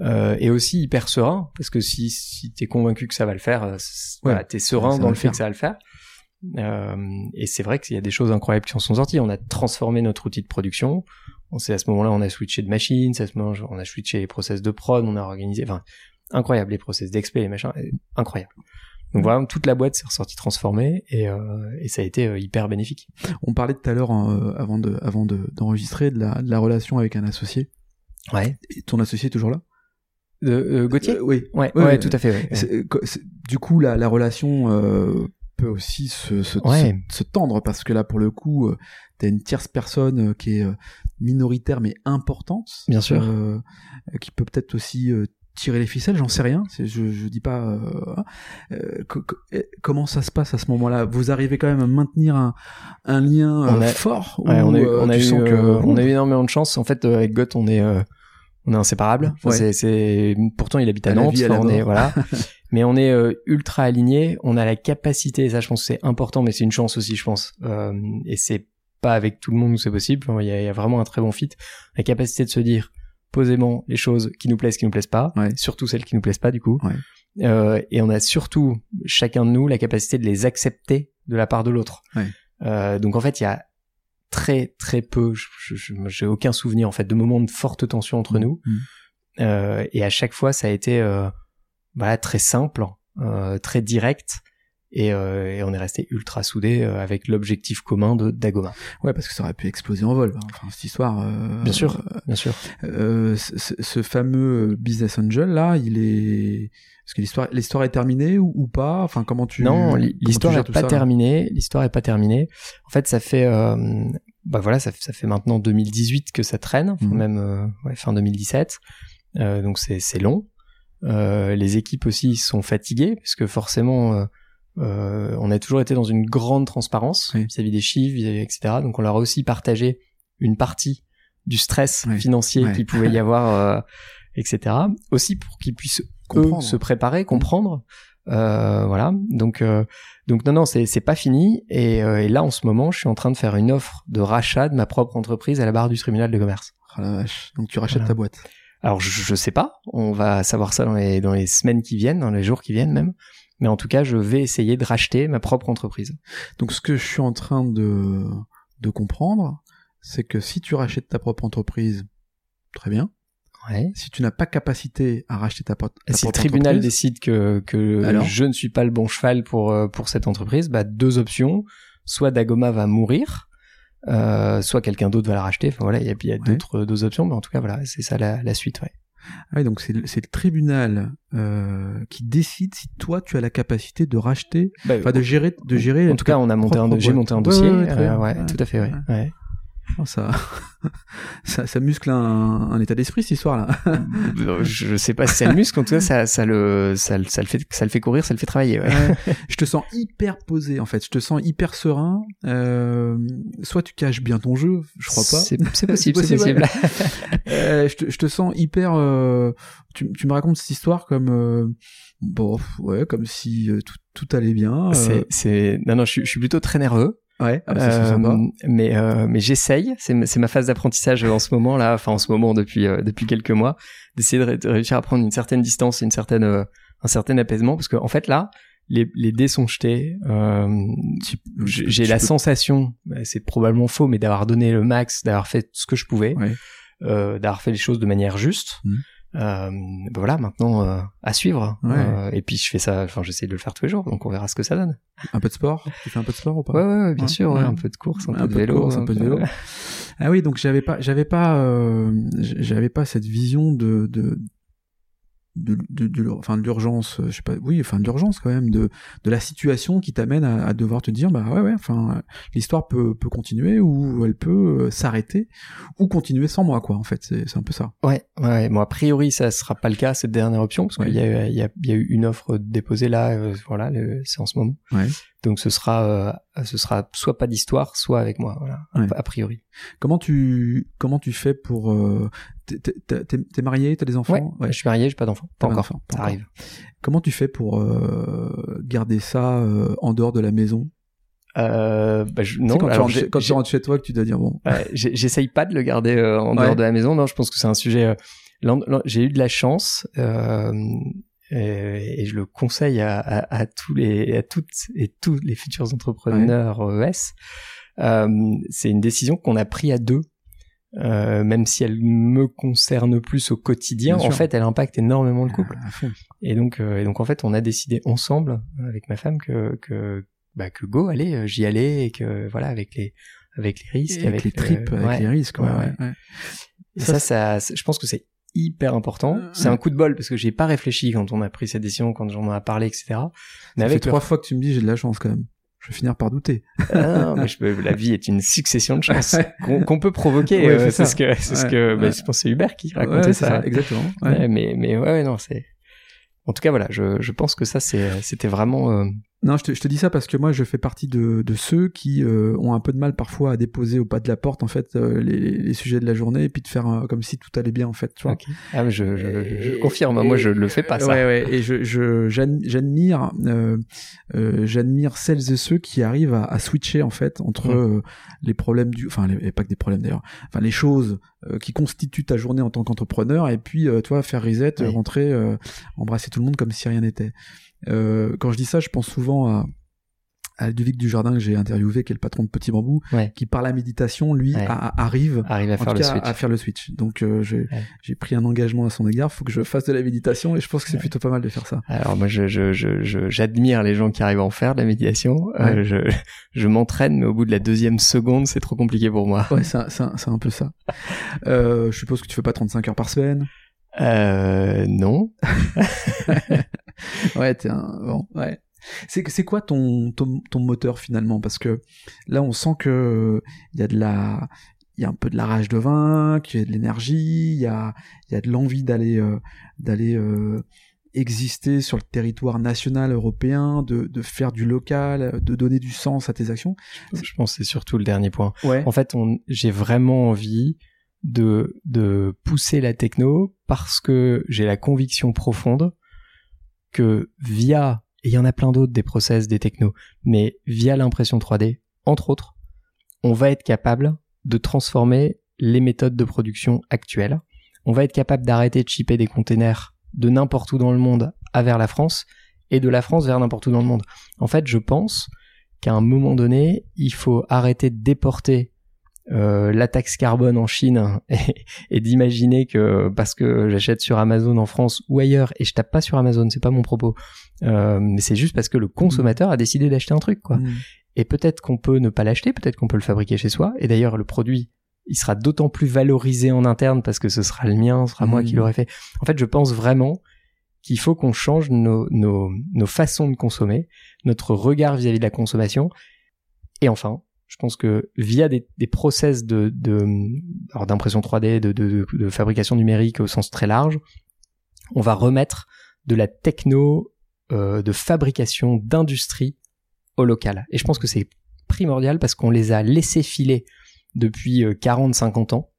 Euh, et aussi hyper serein parce que si si t'es convaincu que ça va le faire, Ouais. voilà, t'es serein dans le fait faire. que ça va le faire. Euh, et c'est vrai qu'il y a des choses incroyables qui en sont sorties. On a transformé notre outil de production. On sait à ce moment-là, on a switché de machines. À ce moment, on a switché les process de prod. On a organisé, enfin, incroyable les process d'expé, les machins, incroyable. Donc voilà, toute la boîte s'est ressortie transformée et, euh, et ça a été euh, hyper bénéfique. On parlait tout à l'heure euh, avant de avant de- d'enregistrer de, la, de la relation avec un associé. Ouais. Et ton associé est toujours là? De, euh, Gauthier? Euh, Oui. ouais, ouais, tout à fait. Ouais. Euh, du coup, la, la relation euh, peut aussi se, se, se, se tendre parce que là, pour le coup, euh, t'as une tierce personne euh, qui est euh, minoritaire mais importante. Bien sûr. euh, qui peut peut-être aussi euh, tirer les ficelles, j'en sais rien. Je, je dis pas. euh, euh, co- co- eh, comment ça se passe à ce moment-là? Vous arrivez quand même à maintenir un, un lien euh, On a- fort Ouais, on a eu, euh, on a tu eu, sens que euh, on a eu énormément de chance. En fait, euh, avec Goth, on est, euh, on est inséparables. Enfin, Ouais. c'est, c'est, pourtant, il habite à Nantes. vie, à la Enfin, on est, mort. voilà. mais on est euh, ultra alignés. On a la capacité, et ça, je pense que c'est important, mais c'est une chance aussi, je pense. Euh, et c'est pas avec tout le monde où c'est possible. Enfin, Il y, a, il y a vraiment un très bon fit. La capacité de se dire posément les choses qui nous plaisent, qui nous plaisent pas, Ouais. surtout celles qui nous plaisent pas, du coup. Ouais. Euh, et on a surtout chacun de nous la capacité de les accepter de la part de l'autre. Ouais. Euh, donc en fait, il y a très très peu, j'ai aucun souvenir en fait de moments de forte tension entre nous. Mhm. Euh, et à chaque fois, ça a été voilà très simple, très direct. Et, euh, et on est resté ultra soudés euh, avec l'objectif commun de Dagoma. Ouais, parce que ça aurait pu exploser en vol. hein. Enfin, cette histoire. euh, Bien sûr, bien sûr. Ce, fameux business angel là, il est. Est-ce que l'histoire, l'histoire est terminée ou, ou pas? Enfin, comment tu Non, l'histoire n'est pas terminée. L'histoire est pas terminée. En fait, ça fait, bah voilà, ça, ça fait maintenant 2018 que ça traîne, enfin, Mhm. même ouais, fin 2017. Euh, donc c'est long. Les équipes aussi sont fatiguées parce que forcément euh, on a toujours été dans une grande transparence Oui. vis-à-vis des chiffres, vis-à-vis, etc. Donc on leur a aussi partagé une partie du stress Oui. financier Ouais. qu'il pouvait y avoir, euh, etc. Aussi pour qu'ils puissent Comprendre. eux se préparer, comprendre. Euh, voilà. Donc euh, donc non non c'est c'est pas fini et, euh, et là en ce moment je suis en train de faire une offre de rachat de ma propre entreprise à la barre du tribunal de commerce. Oh la vache. Donc tu rachètes Voilà. ta boîte. Alors je, je sais pas, on va savoir ça dans les dans les semaines qui viennent, dans les jours qui viennent même. Mais en tout cas, je vais essayer de racheter ma propre entreprise. Donc ce que je suis en train de, de comprendre, c'est que si tu rachètes ta propre entreprise, très bien. Ouais. Si tu n'as pas capacité à racheter ta, pot- ta Si le propre tribunal entreprise, décide que que Alors je ne suis pas le bon cheval pour euh, pour cette entreprise, bah deux options, soit Dagoma va mourir, euh, soit quelqu'un d'autre va la racheter. Enfin voilà, il y a, y a d'autres deux options, mais en tout cas voilà, c'est ça la, la suite. Ouais. Ah oui, donc c'est le, le tribunal euh, qui décide si toi tu as la capacité de racheter, Bah, enfin de gérer, de gérer. en tout cas, on a monté un, j'ai monté un dossier. ouais, ouais, euh, ouais, Ouais. tout à fait. Ouais. Oh, ça, ça, ça muscle un, un état d'esprit cette histoire-là. Euh, je sais pas si ça le muscle, en tout cas, ça, ça le, ça, le- ça le fait, ça le fait courir, ça le fait travailler. Ouais. Ouais. je te sens hyper posé en fait. Je te sens hyper serein. Euh, soit tu caches bien ton jeu, je crois pas. C'est possible, C'est possible, possible. Euh, je, te, je te sens hyper. euh, tu, tu me racontes cette histoire comme euh, bon, ouais, comme si euh, tout, tout allait bien. C'est, c'est, non, non, je, je suis plutôt très nerveux. Ouais, ah bah, ça, Euh, sympa. mais, euh, mais j'essaye. C'est, ma- phase d'apprentissage en ce moment là, enfin en ce moment depuis euh, depuis quelques mois, d'essayer de, ré- de réussir à prendre une certaine distance, une certaine, un certain apaisement, parce que en fait là, les, les dés sont jetés. Euh, j'ai la peux- sensation, bah, c'est probablement faux, mais d'avoir donné le max, d'avoir fait ce que je pouvais, Ouais. euh, d'avoir fait les choses de manière juste. Mhm. Euh, ben voilà, maintenant euh, à suivre. Ouais. Euh, et puis je fais ça, enfin j'essaie de le faire tous les jours, donc on verra ce que ça donne. Un peu de sport? Tu fais un peu de sport ou pas? Ouais, ouais, ouais, bien Ouais. sûr, ouais, un peu de course, un, Un peu de vélo, course, un peu de vélo. Ah oui, donc j'avais pas, j'avais pas, euh, j'avais pas cette vision de de de, de, de enfin de l'urgence, euh, je sais pas, oui, enfin de l'urgence quand même, de de la situation qui t'amène à, à devoir te dire, bah ouais, ouais, enfin l'histoire peut peut continuer ou elle peut euh, s'arrêter ou continuer sans moi, quoi. En fait, c'est c'est un peu ça. Ouais, ouais. Bon, a priori, ça sera pas le cas, cette dernière option, parce Ouais. qu'il y a, il y, a, y a eu une offre déposée là, euh, voilà, c'est en ce moment. Ouais. Donc ce sera, euh, ce sera soit pas d'histoire, soit avec moi, voilà, Ouais. a priori. Comment tu comment tu fais pour euh, t'es- marié, t'as des enfants Ouais, je suis marié, j'ai pas d'enfant, T'as pas pas encore, pas ça encore. arrive. Comment tu fais pour euh, garder ça euh, en dehors de la maison? Euh, bah, je, non, quand, tu alors, rentres, chez- quand tu j'ai- rentres chez toi que tu dois dire bon. J'essaye pas de le garder euh, en Ouais. dehors de la maison. Non, je pense que c'est un sujet. euh, j'ai eu de la chance euh, et, et je le conseille à, à, à tous les, à toutes et tous les futurs entrepreneurs ES. Euh, c'est une décision qu'on a prise à deux. Euh, même si elle me concerne plus au quotidien, en fait, elle impacte énormément le couple. À fond. Et donc, euh, et donc en fait, on a décidé ensemble avec ma femme que que bah, que go, allez, euh, j'y allais et que voilà, avec les avec les risques, avec, les le- tripes, avec ouais. les risques. Ouais, ouais. Et Ça, ça, ça, je pense que c'est hyper important. Euh, C'est un coup de bol parce que j'ai pas réfléchi quand on a pris cette décision, quand j'en ai parlé, etc. Mais Ça fait avec trois fois que tu me dis j'ai de la chance quand même. Je vais finir par douter. Ah, mais je peux- la vie est une succession de chances qu'on peut provoquer. Ouais, euh, c'est ça. ce que, c'est ce que, bah, ouais. je pense que c'est Hubert qui racontait c'est ça. exactement. Mais, mais ouais, non, c'est. En tout cas, voilà, je, je pense que ça, c'est, c'était vraiment. euh, Non, je te, je te dis ça parce que moi, je fais partie de, de ceux qui euh, ont un peu de mal parfois à déposer au pas de la porte en fait euh, les, les sujets de la journée et puis de faire euh, comme si tout allait bien en fait. Tu vois. Ah, mais je, je, je Et- confirme. Moi, je le fais pas ça. Ouais, ouais. Et je, je, j'ad- j'admire, euh, euh, j'admire celles et ceux qui arrivent à, à switcher en fait entre Mm. euh, les problèmes du, enfin, les, et pas que des problèmes d'ailleurs, enfin les choses qui constituent ta journée en tant qu'entrepreneur et puis euh, toi faire reset, Oui. rentrer, euh, embrasser tout le monde comme si rien n'était. Euh, quand je dis ça, je pense souvent à Ludovic Dujardin que j'ai interviewé, qui est le patron de Petit Bambou, Ouais. qui par la méditation, lui, Ouais. a- a- arrive Arrive à en faire tout le cas, switch. à faire le switch. Donc euh, j'ai Ouais. pris un engagement à son égard, faut que je fasse de la méditation et je pense que c'est plutôt pas mal de faire ça. Alors moi, je, je, je, je- j'admire les gens qui arrivent à en faire de la méditation. Euh, je, je m'entraîne, mais au bout de la deuxième seconde, c'est trop compliqué pour moi. Ouais, c'est un, un- peu ça. Euh, je suppose que tu fais pas 35 heures par semaine. Euh, non. Ouais, t'es un bon, ouais. C'est c'est quoi ton, ton ton moteur finalement? Parce que là on sent que il y a de la il y a un peu de la rage de vin, qu'il y a de l'énergie, il y a, il y a de l'envie d'aller, euh, d'aller euh, exister sur le territoire national européen, de, de faire du local, de donner du sens à tes actions. Je pense que c'est surtout le dernier point. Ouais. En fait, on, j'ai vraiment envie de, de pousser la techno parce que j'ai la conviction profonde que via, et il y en a plein d'autres des process, des technos, mais via l'impression 3D, entre autres, on va être capable de transformer les méthodes de production actuelles. On va être capable d'arrêter de shipper des containers de n'importe où dans le monde à vers la France et de la France vers n'importe où dans le monde. En fait, je pense qu'à un moment donné, il faut arrêter de déporter euh, la taxe carbone en Chine et, et d'imaginer que parce que j'achète sur Amazon en France ou ailleurs et je tape pas sur Amazon, c'est pas mon propos, euh, mais c'est juste parce que le consommateur a décidé d'acheter un truc quoi. Mm. Et peut-être qu'on peut ne pas l'acheter, peut-être qu'on peut le fabriquer chez soi. Et d'ailleurs, le produit, il sera d'autant plus valorisé en interne parce que ce sera le mien, ce sera moi qui l'aurai fait. En fait, je pense vraiment qu'il faut qu'on change nos, nos, nos façons de consommer, notre regard vis-à-vis de la consommation. Et enfin, je pense que via des, process d'impression 3D, de, fabrication numérique au sens très large, on va remettre de la techno euh, de fabrication d'industrie au local. Et je pense que c'est primordial parce qu'on les a laissés filer depuis 40-50 ans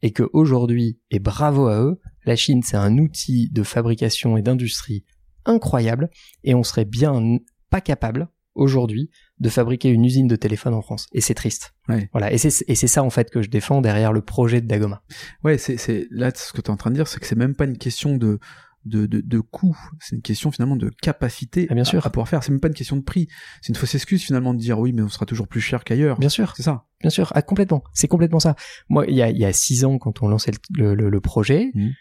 et que aujourd'hui, et bravo à eux, la Chine c'est un outil de fabrication et d'industrie incroyable et on serait bien pas capable aujourd'hui de fabriquer une usine de téléphone en France. Et c'est triste. Ouais. Voilà. Et c'est, ça en fait que je défends derrière le projet de Dagoma. Ouais, c'est, là, ce que tu es en train de dire, c'est que c'est même pas une question de, de, de, de coût, c'est une question finalement de capacité Ah, bien à- sûr. À, pouvoir faire. C'est même pas une question de prix. C'est une fausse excuse finalement de dire oui, mais on sera toujours plus cher qu'ailleurs. Bien sûr. C'est ça. Bien sûr, ah, complètement. C'est complètement ça. Moi, il y a, il y a six ans, quand on lançait le, le- le projet, Mhm.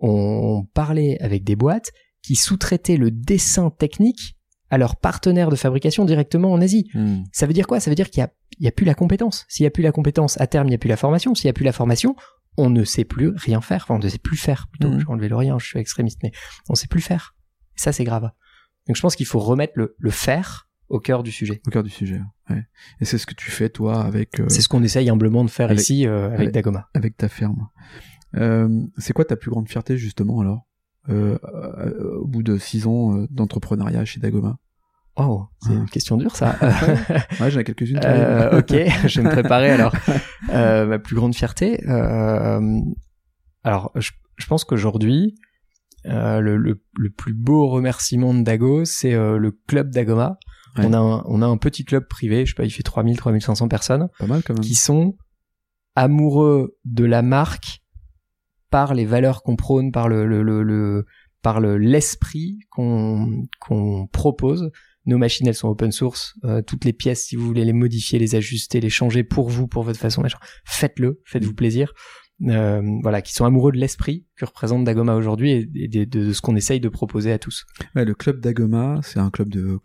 on parlait avec des boîtes qui sous-traitaient le dessin technique à leurs partenaires de fabrication directement en Asie. Ça veut dire quoi? Ça veut dire qu'il y a, plus la compétence. S'il y a plus la compétence, à terme, il y a plus la formation. S'il y a plus la formation, on ne sait plus rien faire. Enfin, on ne sait plus faire. Plutôt, Mhm. je vais enlever le rien, je suis extrémiste, mais on sait plus faire. Et ça, c'est grave. Donc, je pense qu'il faut remettre le, le faire au cœur du sujet. Au cœur du sujet. Ouais. Et c'est ce que tu fais toi avec euh, C'est ce qu'on essaye humblement de faire avec- ici euh, avec, avec- Dagoma. avec ta ferme. Euh, c'est quoi ta plus grande fierté justement alors? Euh, euh, au bout de six ans euh, d'entrepreneuriat chez Dagoma Oh, c'est une question dure ça. Ouais, j'en ai quelques-unes. Euh, ok, je vais me préparer alors. Euh, ma plus grande fierté. euh, alors, je, je pense qu'aujourd'hui, euh, le, le, le plus beau remerciement de Dago, c'est euh, le club Dagoma. Ouais. On, a un, on a un petit club privé, je sais pas, il fait 3000, 3500 personnes, Pas mal quand même. qui sont amoureux de la marque par les valeurs qu'on prône, par le, le, le, le- par le l'esprit qu'on qu'on propose. Nos machines, elles sont open source. Euh, toutes les pièces, si vous voulez les modifier, les ajuster, les changer pour vous, pour votre façon, machin, faites-le, faites-vous plaisir. Euh, voilà, qui sont amoureux de l'esprit que représente Dagoma aujourd'hui et, et de, de ce qu'on essaye de proposer à tous. Ouais, le club Dagoma, c'est un club de, de,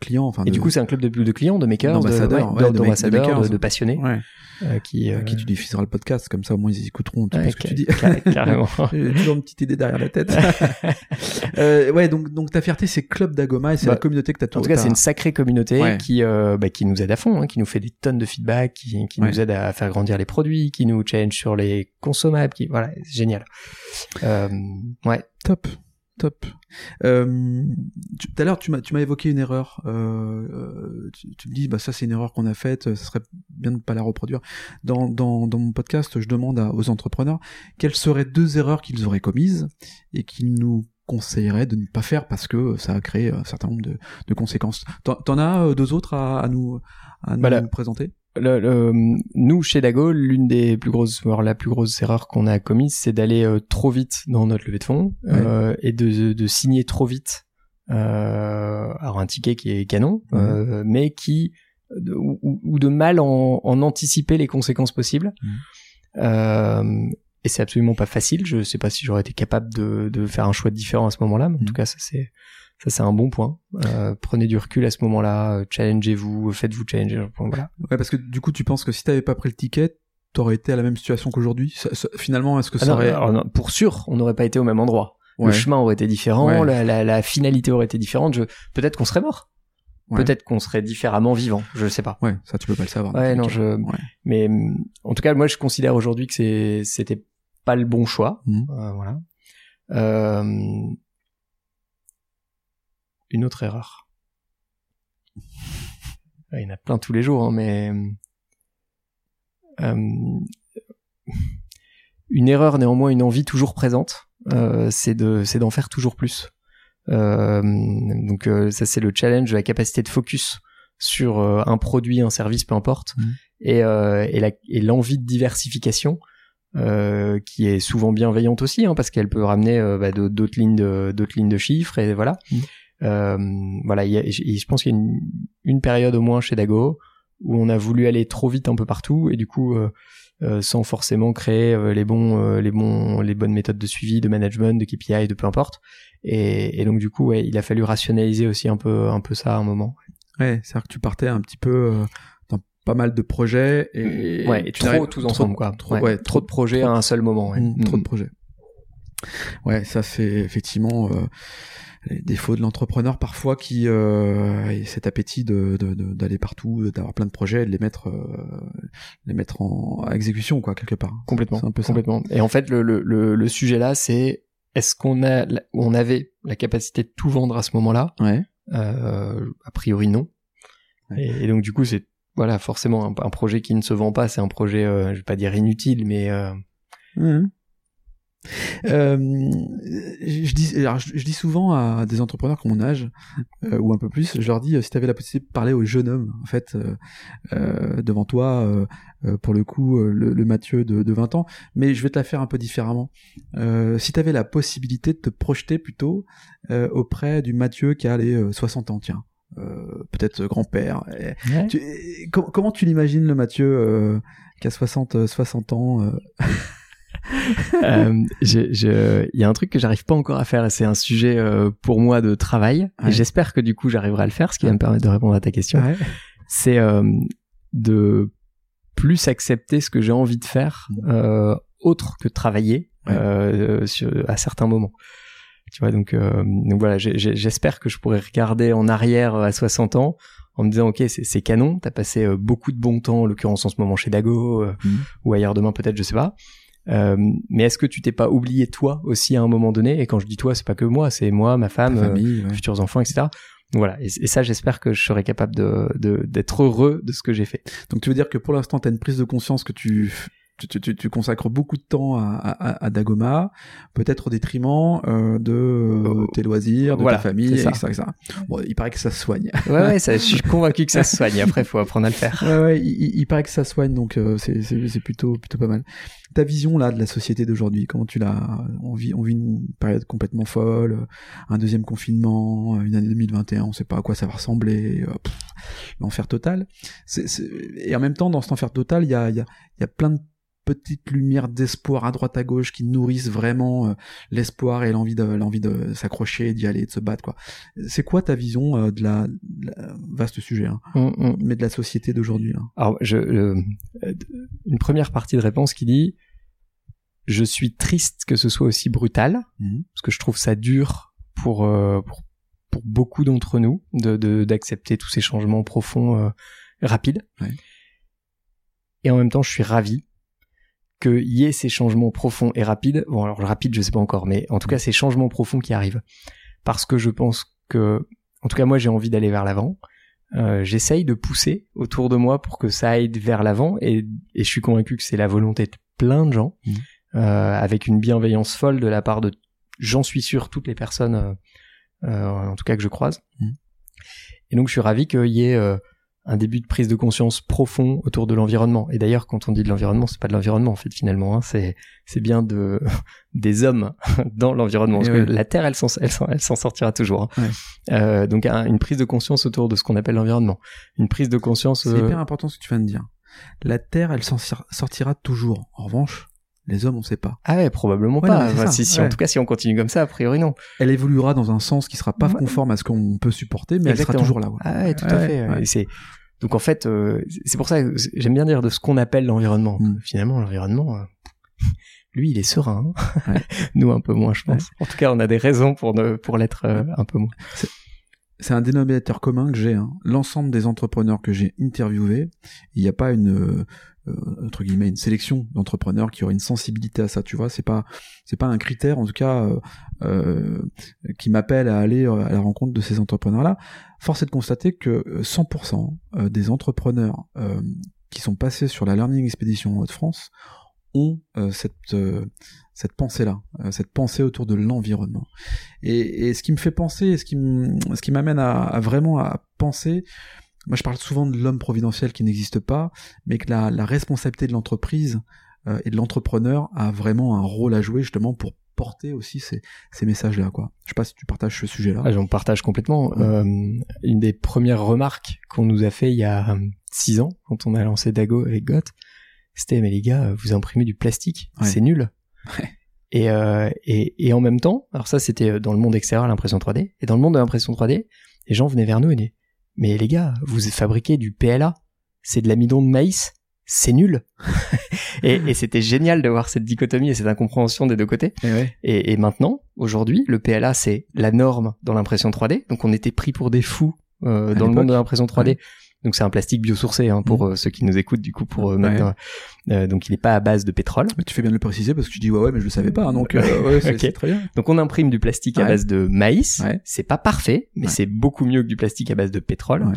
clients. Enfin, Et du coup, c'est un club de, de clients, de makers, de- D'ambassadeurs, ouais, d'ambassadeurs, de, passionnés, ouais, euh, qui, euh, qui tu diffuseras le podcast, comme ça au moins ils écouteront peu ce que tu dis. ca- ca- carrément. J'ai toujours une petite idée derrière la tête. ouais, donc, donc ta fierté, c'est Club Dagoma et c'est Bah, la communauté que t'as En tout cas, c'est une sacrée communauté qui, bah, qui nous aide à fond, hein, qui nous fait des tonnes de feedback, qui, qui nous aide à faire grandir les produits, qui nous challenge sur les consommables, qui, voilà, c'est génial. Euh, ouais. Top, top. Euh, tu- Tout à l'heure, tu m'as tu m'as évoqué une erreur. Euh, tu, tu me dis, bah ça c'est une erreur qu'on a faite. Ce serait bien de pas la reproduire. Dans dans, dans mon podcast, je demande à- aux entrepreneurs quelles seraient deux erreurs qu'ils auraient commises et qu'ils nous conseilleraient de ne pas faire parce que ça a créé un certain nombre de, de conséquences. T'en as deux autres à, à nous à nous Voilà. présenter? Le, le- nous, chez Dago, l'une des plus grosses, voire la plus grosse erreur qu'on a commise, c'est d'aller euh, trop vite dans notre levée de fonds euh, et de, de signer trop vite. Euh, alors un ticket qui est canon, euh, mais qui de- ou, ou- de mal en, en anticiper les conséquences possibles. Euh, et c'est absolument pas facile. Je sais pas si j'aurais été capable de, de faire un choix différent à ce moment-là, mais en tout cas, ça c'est ça c'est un bon point. Euh, prenez du recul à ce moment-là, euh, challengez-vous, faites-vous challenger. Voilà. Ouais, parce que du coup, tu penses que si t'avais pas pris le ticket, t'aurais été à la même situation qu'aujourd'hui? Ça- ça- Finalement, est-ce que Ah ça non, aurait alors non, pour sûr, on n'aurait pas été au même endroit. Le chemin aurait été différent, Ouais. la, la, la finalité aurait été différente. Je... Peut-être qu'on serait mort. Ouais. peut-être qu'on serait différemment vivant. Je sais pas. Ouais, ça tu peux pas le savoir. Ouais, non, je. Mais hum, en tout cas, moi, je considère aujourd'hui que c'est c'était pas le bon choix. Mhm. Euh, voilà. Euh, Une autre erreur. Ouais, Il y en a plein tous les jours, hein, mais euh, une erreur néanmoins, une envie toujours présente, euh, c'est de c'est d'en faire toujours plus. Euh, donc euh, ça c'est le challenge de la capacité de focus sur euh, un produit, un service, peu importe, Mhm. et, euh, et, la- et l'envie de diversification euh, qui est souvent bienveillante aussi, hein, parce qu'elle peut ramener euh, bah, d'autres lignes de d'autres lignes de chiffres et voilà. Mhm. Euh, voilà, il y a- je pense qu'il y a une, une période au moins chez Dago où on a voulu aller trop vite un peu partout et du coup euh, euh, sans forcément créer les bons euh, les bons les bonnes méthodes de suivi de management de KPI de peu importe et, et donc du coup ouais, il a fallu rationaliser aussi un peu un peu ça à un moment Ouais, c'est-à-dire que tu partais un petit peu dans pas mal de projets et, ouais et tu trop tous ensemble quoi Trop, Ouais, trop de projets à un seul moment ouais. Mm, trop de Mm. projets. Ouais, ça c'est effectivement euh, les défauts de l'entrepreneur parfois qui euh, et cet appétit de de- de- d'aller partout, d'avoir plein de projets, et de les mettre euh, les mettre en à exécution quoi quelque part. complètement C'est un peu ça. complètement et en fait le le le, sujet là c'est est-ce qu'on a on avait la capacité de tout vendre à ce moment-là? Ouais. Euh, a priori non. Ouais. Et, et donc du coup c'est voilà forcément un, un projet qui ne se vend pas, c'est un projet euh, je vais pas dire inutile mais euh, Mhm. Euh, je, dis, alors, je, je dis souvent à des entrepreneurs qui ont mon âge euh, ou un peu plus, je leur dis euh, si tu avais la possibilité de parler au jeune homme, en fait, devant toi, pour le coup, le, le Mathieu de, de 20 ans, mais je vais te la faire un peu différemment. Si tu avais la possibilité de te projeter plutôt auprès du Mathieu qui a les euh, 60 ans, tiens. Peut-être grand-père. Et com- comment tu l'imagines le Mathieu qui a 60, euh, 60 ans euh, je- je- il y a un truc que j'arrive pas encore à faire et c'est un sujet euh, pour moi de travail Ouais. et j'espère que du coup j'arriverai à le faire ce qui va me permettre de répondre à ta question Ouais. c'est euh, de plus accepter ce que j'ai envie de faire autre que travailler Ouais. sur- à certains moments tu vois donc, donc voilà j'espère que je pourrais regarder en arrière à 60 ans en me disant ok c'est canon t'as passé beaucoup de bon temps en l'occurrence en ce moment chez Dago euh, Mhm. ou ailleurs demain peut-être je sais pas euh, mais est-ce que tu t'es pas oublié toi aussi à un moment donné? Et quand je dis toi c'est pas que moi c'est moi ma femme euh, famille, ouais. futurs enfants etc voilà. Et, et ça j'espère que je serai capable de de- d'être heureux de ce que j'ai fait. Donc tu veux dire que pour l'instant, tu as une prise de conscience que tu, tu, tu- tu- consacres beaucoup de temps à, à, à Dagoma, peut-être au détriment euh, de euh, tes loisirs, de Voilà, ta famille, ça. etc., etc. Bon, il paraît que ça se soigne. ouais ouais ça, je suis convaincu que ça se soigne après faut apprendre à le faire ouais, ouais, il, il- paraît que ça soigne, donc euh, c'est c'est- c'est plutôt, plutôt pas mal. Ta vision là de la société d'aujourd'hui, comment tu l'as on vit, on vit une période complètement folle, euh, un deuxième confinement, euh, une année 2021, on sait pas à quoi ça va ressembler, euh, l'enfer total. C'est- c'est- Et en même temps, dans cet enfer total, il y a, il y, a, il y a plein de petites lumières d'espoir à droite à gauche qui nourrissent vraiment euh, l'espoir et l'envie de l'envie de s'accrocher, d'y aller, de se battre quoi. C'est quoi ta vision euh, de, la, de la- vaste sujet hein, Hum, hum. mais de la société d'aujourd'hui là? Alors je euh, une première partie de réponse qui dit je suis triste que ce soit aussi brutal Mhm. parce que je trouve ça dur pour pour, pour beaucoup d'entre nous de de- d'accepter tous ces changements profonds rapides Ouais. et en même temps je suis ravi qu'il y ait ces changements profonds et rapides. Bon alors rapide je sais pas encore mais en tout cas ces changements profonds qui arrivent. Parce que je pense que en tout cas moi j'ai envie d'aller vers l'avant. Euh, j'essaye de pousser autour de moi pour que ça aille vers l'avant et, et je suis convaincu que c'est la volonté de plein de gens Mhm. euh, avec une bienveillance folle de la part de j'en suis sûr toutes les personnes euh, en tout cas que je croise. Mhm. et donc je suis ravi qu'il y ait un début de prise de conscience profond autour de l'environnement et d'ailleurs quand on dit de l'environnement c'est pas de l'environnement en fait finalement hein, c'est c'est bien de des hommes dans l'environnement parce Et que la terre elle s'en elle s'en elle s'en sortira toujours hein. Euh, donc un- une prise de conscience autour de ce qu'on appelle l'environnement une prise de conscience C'est euh, hyper important ce que tu viens de dire. La Terre, elle s'en sor- sortira toujours. En revanche, les hommes, on sait pas. ah ouais probablement Ouais, pas non, Enfin, si, si ouais. en tout cas si on continue comme ça a priori non Elle évoluera dans un sens qui sera pas Ouais. conforme à ce qu'on peut supporter, mais elle sera toujours là. Ah ouais, tout à fait. c'est donc en fait, euh, c'est pour ça que j'aime bien dire de ce qu'on appelle l'environnement. Mm. Finalement, l'environnement, euh, lui, il est serein. hein. Nous, un peu moins, je pense. En tout cas, on a des raisons pour ne, pour l'être euh, un peu moins. c'est un dénominateur commun que j'ai. Hein. L'ensemble des entrepreneurs que j'ai interviewés, il n'y a pas une entre guillemets une sélection d'entrepreneurs qui auraient une sensibilité à ça. Tu vois, c'est pas c'est pas un critère en tout cas euh, euh qui m'appelle à aller à la rencontre de ces entrepreneurs-là. Force est de constater que 100% des entrepreneurs qui sont passés sur la Learning Expedition en Haute-France ont cette cette pensée-là, euh, cette pensée autour de l'environnement. Et, ce qui me fait penser, ce qui ce qui m'amène à, vraiment à penser, moi je parle souvent de l'homme providentiel qui n'existe pas, mais que la, responsabilité de l'entreprise euh, et de l'entrepreneur a vraiment un rôle à jouer justement pour porter aussi ces, messages-là. Quoi. Je sais pas si tu partages ce sujet-là. Ah, J'en partage complètement. Euh, une des premières remarques qu'on nous a fait il y a six ans, quand on a lancé Dago avec Got, c'était mais les gars, vous imprimez du plastique, c'est nul. Et, euh, et, et, en même temps, alors ça c'était euh, dans le monde extérieur l'impression 3D, et dans le monde de l'impression 3D, les gens venaient vers nous et disaient mais les gars, vous fabriquez du PLA, c'est de l'amidon de maïs, c'est nul. et, et c'était génial de voir cette dichotomie et cette incompréhension des deux côtés. Et, et, maintenant, aujourd'hui, le PLA c'est la norme dans l'impression 3D, donc on était pris pour des fous euh, dans le monde de l'impression 3D. Donc c'est un plastique biosourcé hein, pour mmh. euh, ceux qui nous écoutent du coup pour euh, mettre, euh, donc il n'est pas à base de pétrole. Mais tu fais bien de le préciser parce que tu dis ouais ouais mais je le savais pas hein, donc ouais, c'est très bien. Donc on imprime du plastique à base de maïs. C'est pas parfait mais c'est beaucoup mieux que du plastique à base de pétrole.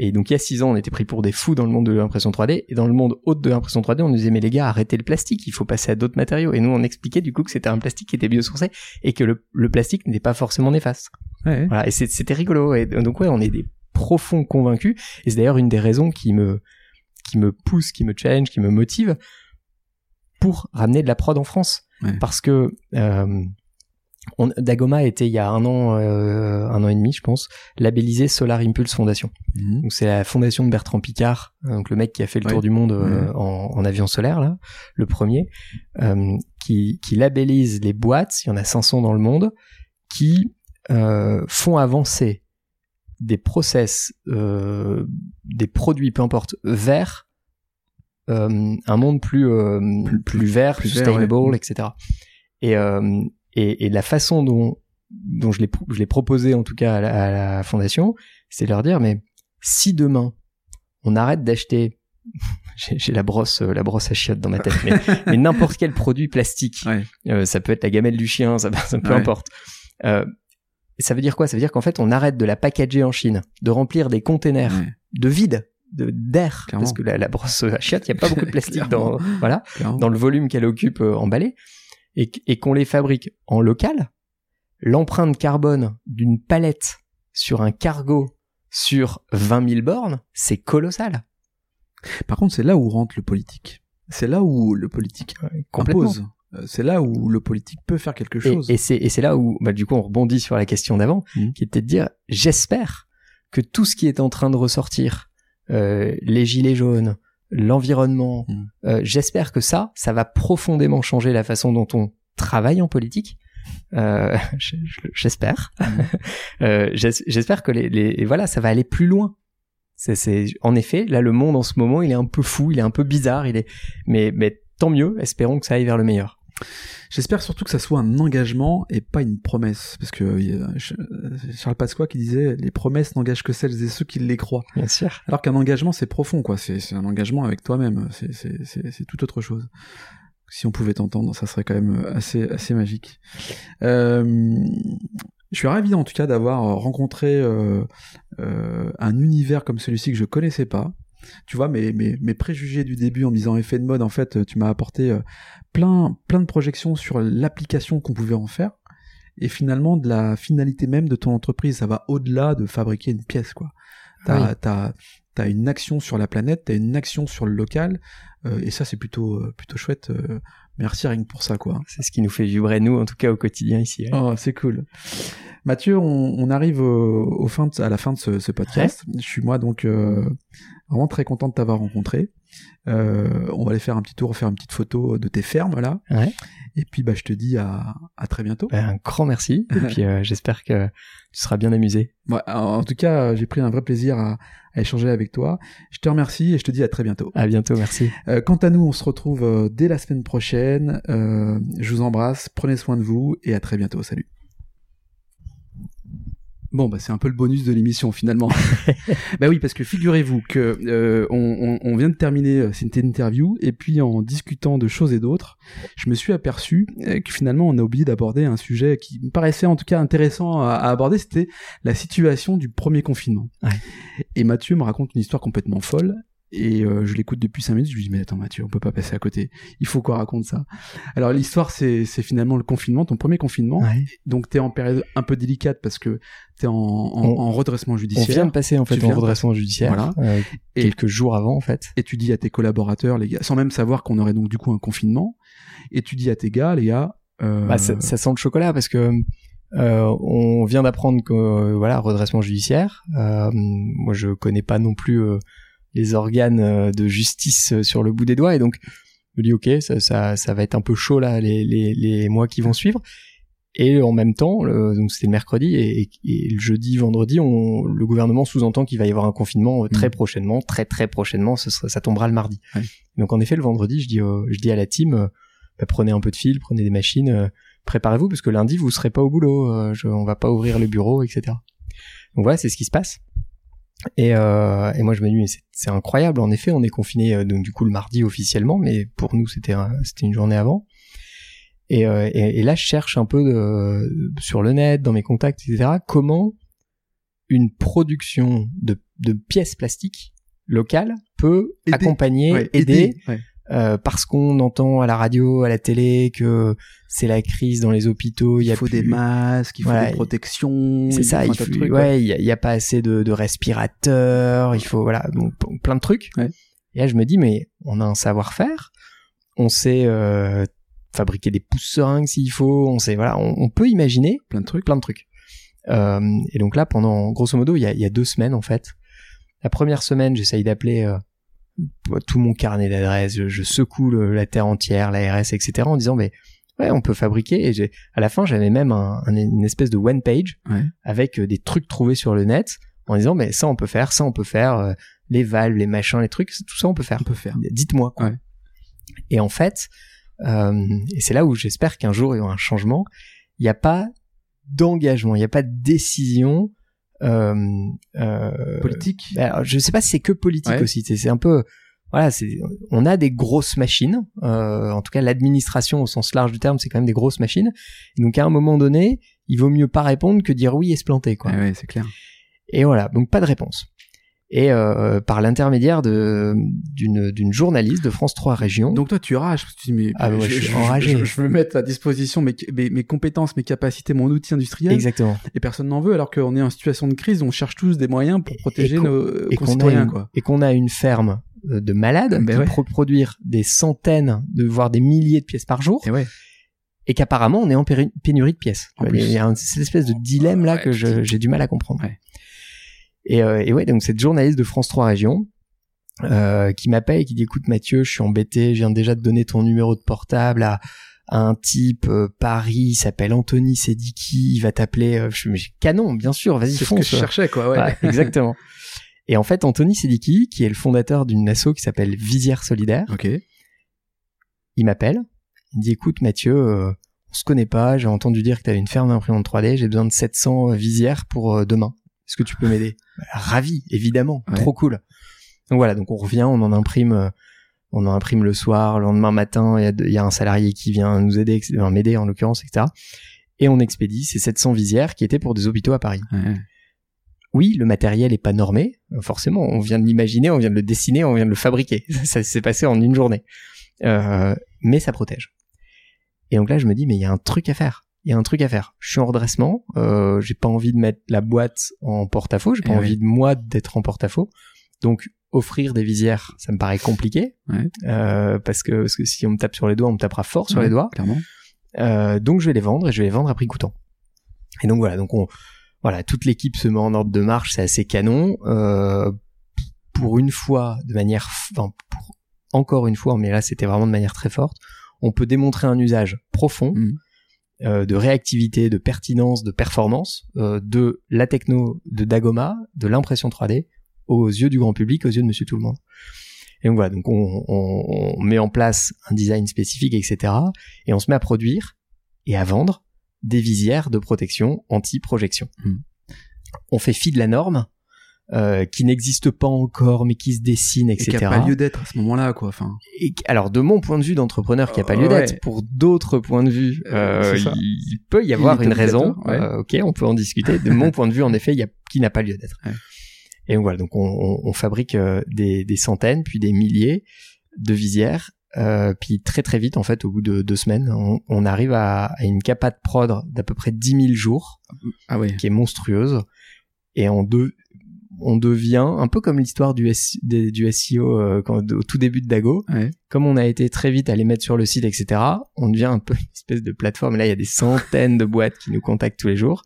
Et donc il y a six ans on était pris pour des fous dans le monde de l'impression 3D et dans le monde haute de l'impression 3D on nous disait mais les gars arrêtez le plastique il faut passer à d'autres matériaux et nous on expliquait du coup que c'était un plastique qui était biosourcé et que le, le plastique n'était pas forcément néfaste. Voilà et c'était rigolo et donc ouais on est des profond convaincu. Et c'est d'ailleurs une des raisons qui me, qui me pousse, qui me challenge, qui me motive pour ramener de la prod en France. Parce que euh, on, Dagoma était il y a un an, euh, un an et demi, je pense, labellisé Solar Impulse Foundation. Mhm. Donc c'est la fondation de Bertrand Picard, donc le mec qui a fait le tour du monde euh, en, en, avion solaire là, le premier, euh, qui, qui labellise les boîtes. Il y en a 500 dans le monde qui font avancer des process, euh, des produits, peu importe, vers euh, un monde plus, euh, plus, vert, plus sustainable, etc. Et, euh, et, et, la façon dont, dont je l'ai proposé en tout cas à la, fondation, c'est de leur dire mais si demain on arrête d'acheter j'ai la brosse la brosse à chiottes dans ma tête mais, mais n'importe quel produit plastique euh, ça peut être la gamelle du chien ça, ça peu importe. Euh, ça veut dire quoi? Ça veut dire qu'en fait, on arrête de la packager en Chine, de remplir des containers de vide, de d'air, parce que la, brosse à chiottes, il n'y a pas beaucoup de plastique dans voilà, dans le volume qu'elle occupe euh, emballé, et, et qu'on les fabrique en local. L'empreinte carbone d'une palette sur un cargo sur 20 000 bornes, c'est colossal. Par contre, c'est là où rentre le politique. C'est là où le politique compose. Euh, c'est là où le politique peut faire quelque chose. Et, et c'est là où, bah, du coup, on rebondit sur la question d'avant, mmh. qui était de dire, j'espère que tout ce qui est en train de ressortir, euh, les gilets jaunes, l'environnement, mmh. euh, j'espère que ça, ça va profondément changer la façon dont on travaille en politique. Euh, j'espère. Mmh. Euh, j'espère que les, les, voilà, ça va aller plus loin. C'est, en effet, là, le monde en ce moment, il est un peu fou, il est un peu bizarre, il est, mais, mais tant mieux. Espérons que ça aille vers le meilleur. J'espère surtout que ça soit un engagement et pas une promesse, parce que euh, Charles Pasqua qui disait les promesses n'engagent que celles et ceux qui les croient. Bien sûr. Alors qu'un engagement c'est profond, quoi. C'est un engagement avec toi-même. C'est tout autre chose. Si on pouvait t'entendre, ça serait quand même assez assez magique. Euh, je suis ravi en tout cas d'avoir rencontré euh, euh, un univers comme celui-ci que je connaissais pas tu vois, mes, mes, mes, préjugés du début en me disant effet de mode, en fait, tu m'as apporté euh, plein, plein de projections sur l'application qu'on pouvait en faire. Et finalement, de la finalité même de ton entreprise, ça va au-delà de fabriquer une pièce, quoi. T'as, as, t'as une action sur la planète, t'as une action sur le local, euh, et ça, c'est plutôt, euh, plutôt chouette. merci rien que pour ça, quoi. C'est ce qui nous fait vibrer, nous, en tout cas, au quotidien ici. Oh, c'est cool. Mathieu, on, on arrive au, fin à la fin de ce, ce podcast. Je suis moi donc Vraiment très content de t'avoir rencontré. Euh, on va aller faire un petit tour, faire une petite photo de tes fermes là. Ouais. Et puis bah je te dis à, à très bientôt. Ben, un grand merci. Et puis euh, j'espère que tu seras bien amusé. Ouais, en tout cas, j'ai pris un vrai plaisir à, à, échanger avec toi. Je te remercie et je te dis à très bientôt. À bientôt, merci. Euh, quant à nous, on se retrouve euh, dès la semaine prochaine. je vous embrasse, prenez soin de vous et à très bientôt. Salut. Bon, bah c'est un peu le bonus de l'émission finalement. bah oui, parce que figurez-vous que euh, on, on, on, vient de terminer euh, cette interview et puis en discutant de choses et d'autres, je me suis aperçu euh, que finalement on a oublié d'aborder un sujet qui me paraissait en tout cas intéressant à, à aborder, c'était la situation du premier confinement. Ouais. Et Mathieu me raconte une histoire complètement folle et euh, je l'écoute depuis 5 minutes, je lui dis mais attends Mathieu, on peut pas passer à côté. Il faut qu'on raconte ça. Alors l'histoire c'est c'est finalement le confinement, ton premier confinement. Ouais. Donc t'es en période un peu délicate parce que t'es en, en, On- en redressement On judiciaire. vient de passer en fait Tu en redressement judiciaire Voilà. euh, Et- quelques jours avant en fait. Et tu dis à tes collaborateurs, les gars, sans même savoir qu'on aurait donc du coup un confinement. Et tu dis à tes gars, les gars, euh, Bah, ça, ça sent le chocolat parce que euh, on vient d'apprendre que euh, voilà redressement judiciaire. Euh, moi, je connais pas non plus euh, les organes euh, de justice euh, sur le bout des doigts et donc je me dis ok, ça, ça, ça va être un peu chaud là les, les, les mois qui vont suivre. Et en même temps, le- donc c'était le mercredi et, le jeudi, vendredi, on, le gouvernement sous-entend qu'il va y avoir un confinement euh, très Mhm. prochainement, très très prochainement. Ce sera, ça tombera le mardi. Ouais. Donc en effet, le vendredi, je dis, je dis à la team, euh, bah, prenez un peu de fil, prenez des machines, euh, préparez-vous parce que lundi vous serez pas au boulot, je, on va pas ouvrir le bureau, etc. Donc voilà, c'est ce qui se passe. Et, euh, et moi je me dis mais c'est- incroyable. En effet, on est confiné euh, donc du coup le mardi officiellement, mais pour nous c'était c'était une journée avant. Et, euh, et, et là je cherche un peu de, sur le net, dans mes contacts, etc. Comment une production de, de pièces plastiques locales peut Aider. accompagner, ouais, aider ouais. Euh, parce qu'on entend à la radio, à la télé que c'est la crise dans les hôpitaux, il y a faut plus- des masques, il faut Voilà, des protections. c'est ça, il faut, trucs, ouais, il y, a- pas assez de, de respirateurs, il faut voilà, donc, plein de trucs. Ouais. Et là je me dis mais on a un savoir-faire, on sait euh, fabriquer des pousse-seringues s'il faut, on sait voilà, on, on peut imaginer plein de trucs. plein de trucs. Euh, et donc là, pendant grosso modo, il y a, y a deux semaines en fait. La première semaine, j'essaye d'appeler euh, tout mon carnet d'adresses, je, je secoue le- la terre entière, l'ARS, etc. en disant mais ouais, on peut fabriquer. Et j'ai, à la fin, j'avais même un- un- une espèce de one page Ouais. avec euh, des trucs trouvés sur le net en disant mais ça on peut faire, ça on peut faire, euh, les valves, les machins, les trucs, tout ça on peut faire On peut faire. dites-moi. Ouais. Et en fait, euh, et c'est là où j'espère qu'un jour il y aura un changement. Il n'y a pas d'engagement, il n'y a pas de décision Politique. alors, je sais pas si c'est que politique Ouais. aussi. C'est un peu, voilà, c'est, on a des grosses machines. euh, en tout cas, l'administration au sens large du terme, c'est quand même des grosses machines. Et donc à un moment donné, il vaut mieux pas répondre que dire oui et se planter, quoi. Ouais, ouais, c'est clair. Et voilà, donc pas de réponse. Et euh, par l'intermédiaire de d'une d'une journaliste de France 3 Régions. Donc toi, tu rages. parce que Tu dis, mais Ah ouais, je suis enragé. Je, je veux mettre à disposition mes, mes, mes compétences, mes capacités, mon outil industriel. exactement. Et personne n'en veut, alors qu'on est en situation de crise, on cherche tous des moyens pour protéger et nos Et concitoyens, une, quoi. et qu'on a une ferme euh, de malades Ben qui ouais. peut produire des centaines, de voire des milliers de pièces par jour. Et ouais. et qu'apparemment on est en pénurie de pièces. En Il y a cette espèce de dilemme là Ouais, que je- j'ai du mal à comprendre. Ouais. Et, euh, et ouais, donc cette journaliste de France 3 Régions euh, qui m'appelle et qui dit écoute Mathieu, je suis embêté, je viens déjà de donner ton numéro de portable à, à un type euh, Paris, il s'appelle Anthony Sediki, il va t'appeler. euh, je suis canon, bien sûr, vas-y C'est ce que fonce. je cherchais, quoi, ouais. Ouais, exactement. Et en fait, Anthony Sediki, qui est le fondateur d'une asso qui s'appelle Visière Solidaire, Ok. il m'appelle, il me dit écoute Mathieu, euh, on se connaît pas, j'ai entendu dire que tu avais une ferme d'imprimante 3D, j'ai besoin de 700 visières pour euh, demain. Est-ce que tu peux m'aider? Bah, Ravi, évidemment, Ouais. trop cool. Donc voilà, donc on revient, on en imprime, euh, on en imprime le soir, le lendemain matin, il y a, y un salarié qui vient nous aider, enfin, m'aider en l'occurrence, etc. Et on expédie ces 700 visières qui étaient pour des hôpitaux à Paris. Ouais. Oui, le matériel est pas normé, forcément. On vient de l'imaginer, on vient de le dessiner, on vient de le fabriquer. Ça s'est passé en une journée. Euh, mais ça protège. Et donc là, je me dis, mais il y a un truc à faire. Il y a un truc à faire. Je suis en redressement. Euh, j'ai pas envie de mettre la boîte en porte-à-faux. J'ai pas Eh envie oui. de moi d'être en porte-à-faux. Donc offrir des visières, ça me paraît compliqué. Ouais. Euh, parce que parce que si on me tape sur les doigts, on me tapera fort sur les doigts. Clairement. Euh, donc je vais les vendre et je vais les vendre à prix coûtant. Et donc voilà, donc on, voilà, toute l'équipe se met en ordre de marche, c'est assez canon. Euh, pour une fois, de manière, enfin, pour encore une fois, mais là c'était vraiment de manière très forte, on peut démontrer un usage profond Mhm. Euh, de réactivité, de pertinence, de performance euh, de la techno de Dagoma, de l'impression 3D aux yeux du grand public, aux yeux de Monsieur Tout le Monde. Et donc voilà, donc on, on- on met en place un design spécifique, etc. Et on se met à produire et à vendre des visières de protection anti-projection. Hmm. on fait fi de la norme, euh, qui n'existe pas encore, mais qui se dessine, Et etc. qui a pas lieu d'être à ce moment-là, quoi. Enfin, Et alors, de mon point de vue d'entrepreneur qui a pas lieu Ouais. d'être, pour d'autres points de vue, euh, Euh, il peut y avoir une raison. ouais. Euh, ok, on peut en discuter. De mon point de vue, en effet, il y a qui n'a pas lieu d'être. Ouais. Et donc voilà, donc on, on- on fabrique euh, des, des centaines, puis des milliers de visières. Euh, puis très très vite, en fait, au bout de deux semaines, on, on arrive à, à une capa de prod d'à peu près 10 000 jours ah ouais. qui est monstrueuse et on, de- on devient un peu comme l'histoire du, S- des- du SEO euh, quand- au tout début de Dago. Ouais. comme on a été très vite à les mettre sur le site etc on devient un peu une espèce de plateforme. Là il y a des centaines de boîtes qui nous contactent tous les jours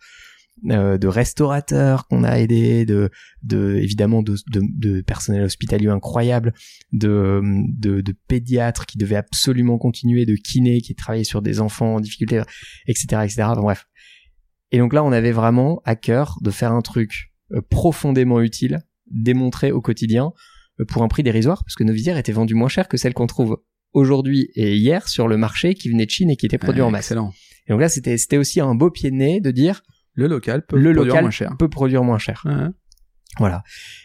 euh, de restaurateurs qu'on a aidés de, de évidemment de, de, de personnel hospitalier incroyable de, de, pédiatres qui devaient absolument continuer de kinés qui travaillaient sur des enfants en difficulté etc etc Enfin, bref. Et donc là, on avait vraiment à cœur de faire un truc euh, profondément utile, démontré au quotidien, euh, pour un prix dérisoire, parce que nos visières étaient vendues moins cher que celles qu'on trouve aujourd'hui et hier sur le marché qui venait de Chine et qui étaient produits Ouais, en masse. Excellent. Et donc là, c'était c'était aussi un beau pied de nez de dire Le local peut le produire local moins cher. peut produire moins cher. Ouais. Voilà.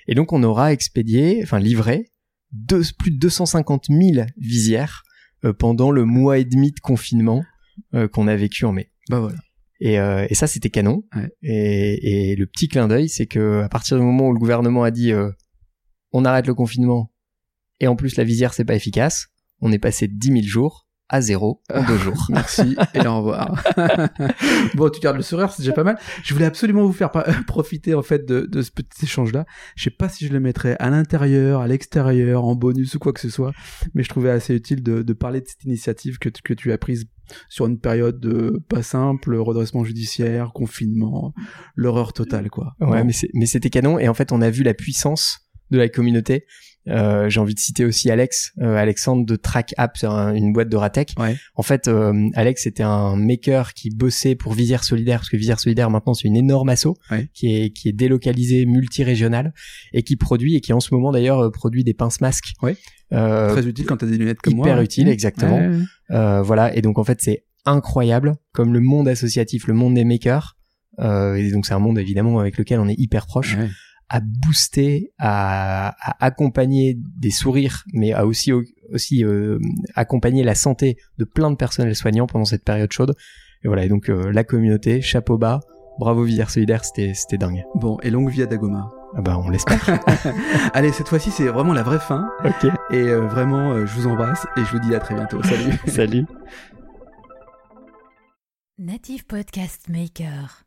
Et donc on aura expédié, enfin livré, deux- plus de 250 000 visières euh, pendant le mois et demi de confinement euh, qu'on a vécu en mai. Bah voilà. Et, euh, et ça, c'était canon. Ouais. Et, et le petit clin d'œil, c'est que à partir du moment où le gouvernement a dit euh, on arrête le confinement et en plus la visière c'est pas efficace, on est passé de 10 000 jours à zéro en deux jours. Merci et au revoir. bon, tu gardes le sourire, c'est déjà pas mal. Je voulais absolument vous faire profiter en fait de, de ce petit échange-là. Je sais pas si je le mettrais à l'intérieur, à l'extérieur, en bonus ou quoi que ce soit, mais je trouvais assez utile de, de parler de cette initiative que, tu- que tu as prise sur une période de pas simple, redressement judiciaire, confinement, l'horreur totale quoi. Ouais, c'est- mais c'était canon. Et en fait, on a vu la puissance de la communauté. Euh, J'ai envie de citer aussi Alex, euh, Alexandre de Track App, c'est un- une boîte de Ratech. Ouais. En fait, euh, Alex était un maker qui bossait pour Visière Solidaire, parce que Visière Solidaire maintenant c'est une énorme asso Ouais. qui est qui est délocalisée, multirégionale et qui produit et qui en ce moment d'ailleurs euh, produit des pinces masques. Ouais. Euh, Très utile quand t'as des lunettes comme moi. hyper ouais. utile, exactement. Euh, voilà, et donc en fait c'est incroyable comme le monde associatif, le monde des makers. Euh, et donc c'est un monde évidemment avec lequel on est hyper proche Ouais. À booster, à, à accompagner des sourires, mais à aussi aussi euh, accompagner la santé de plein de personnels soignants pendant cette période chaude. Et voilà, et donc euh, la communauté, chapeau bas, bravo Visière Solidaire, c'était c'était dingue. Bon, et longue vie à Dagoma. Ah bah on l'espère. Allez, cette fois-ci, c'est vraiment la vraie fin. ok. Et euh, vraiment, euh, je vous embrasse et je vous dis à très bientôt. Salut. Salut. Native Podcast Maker.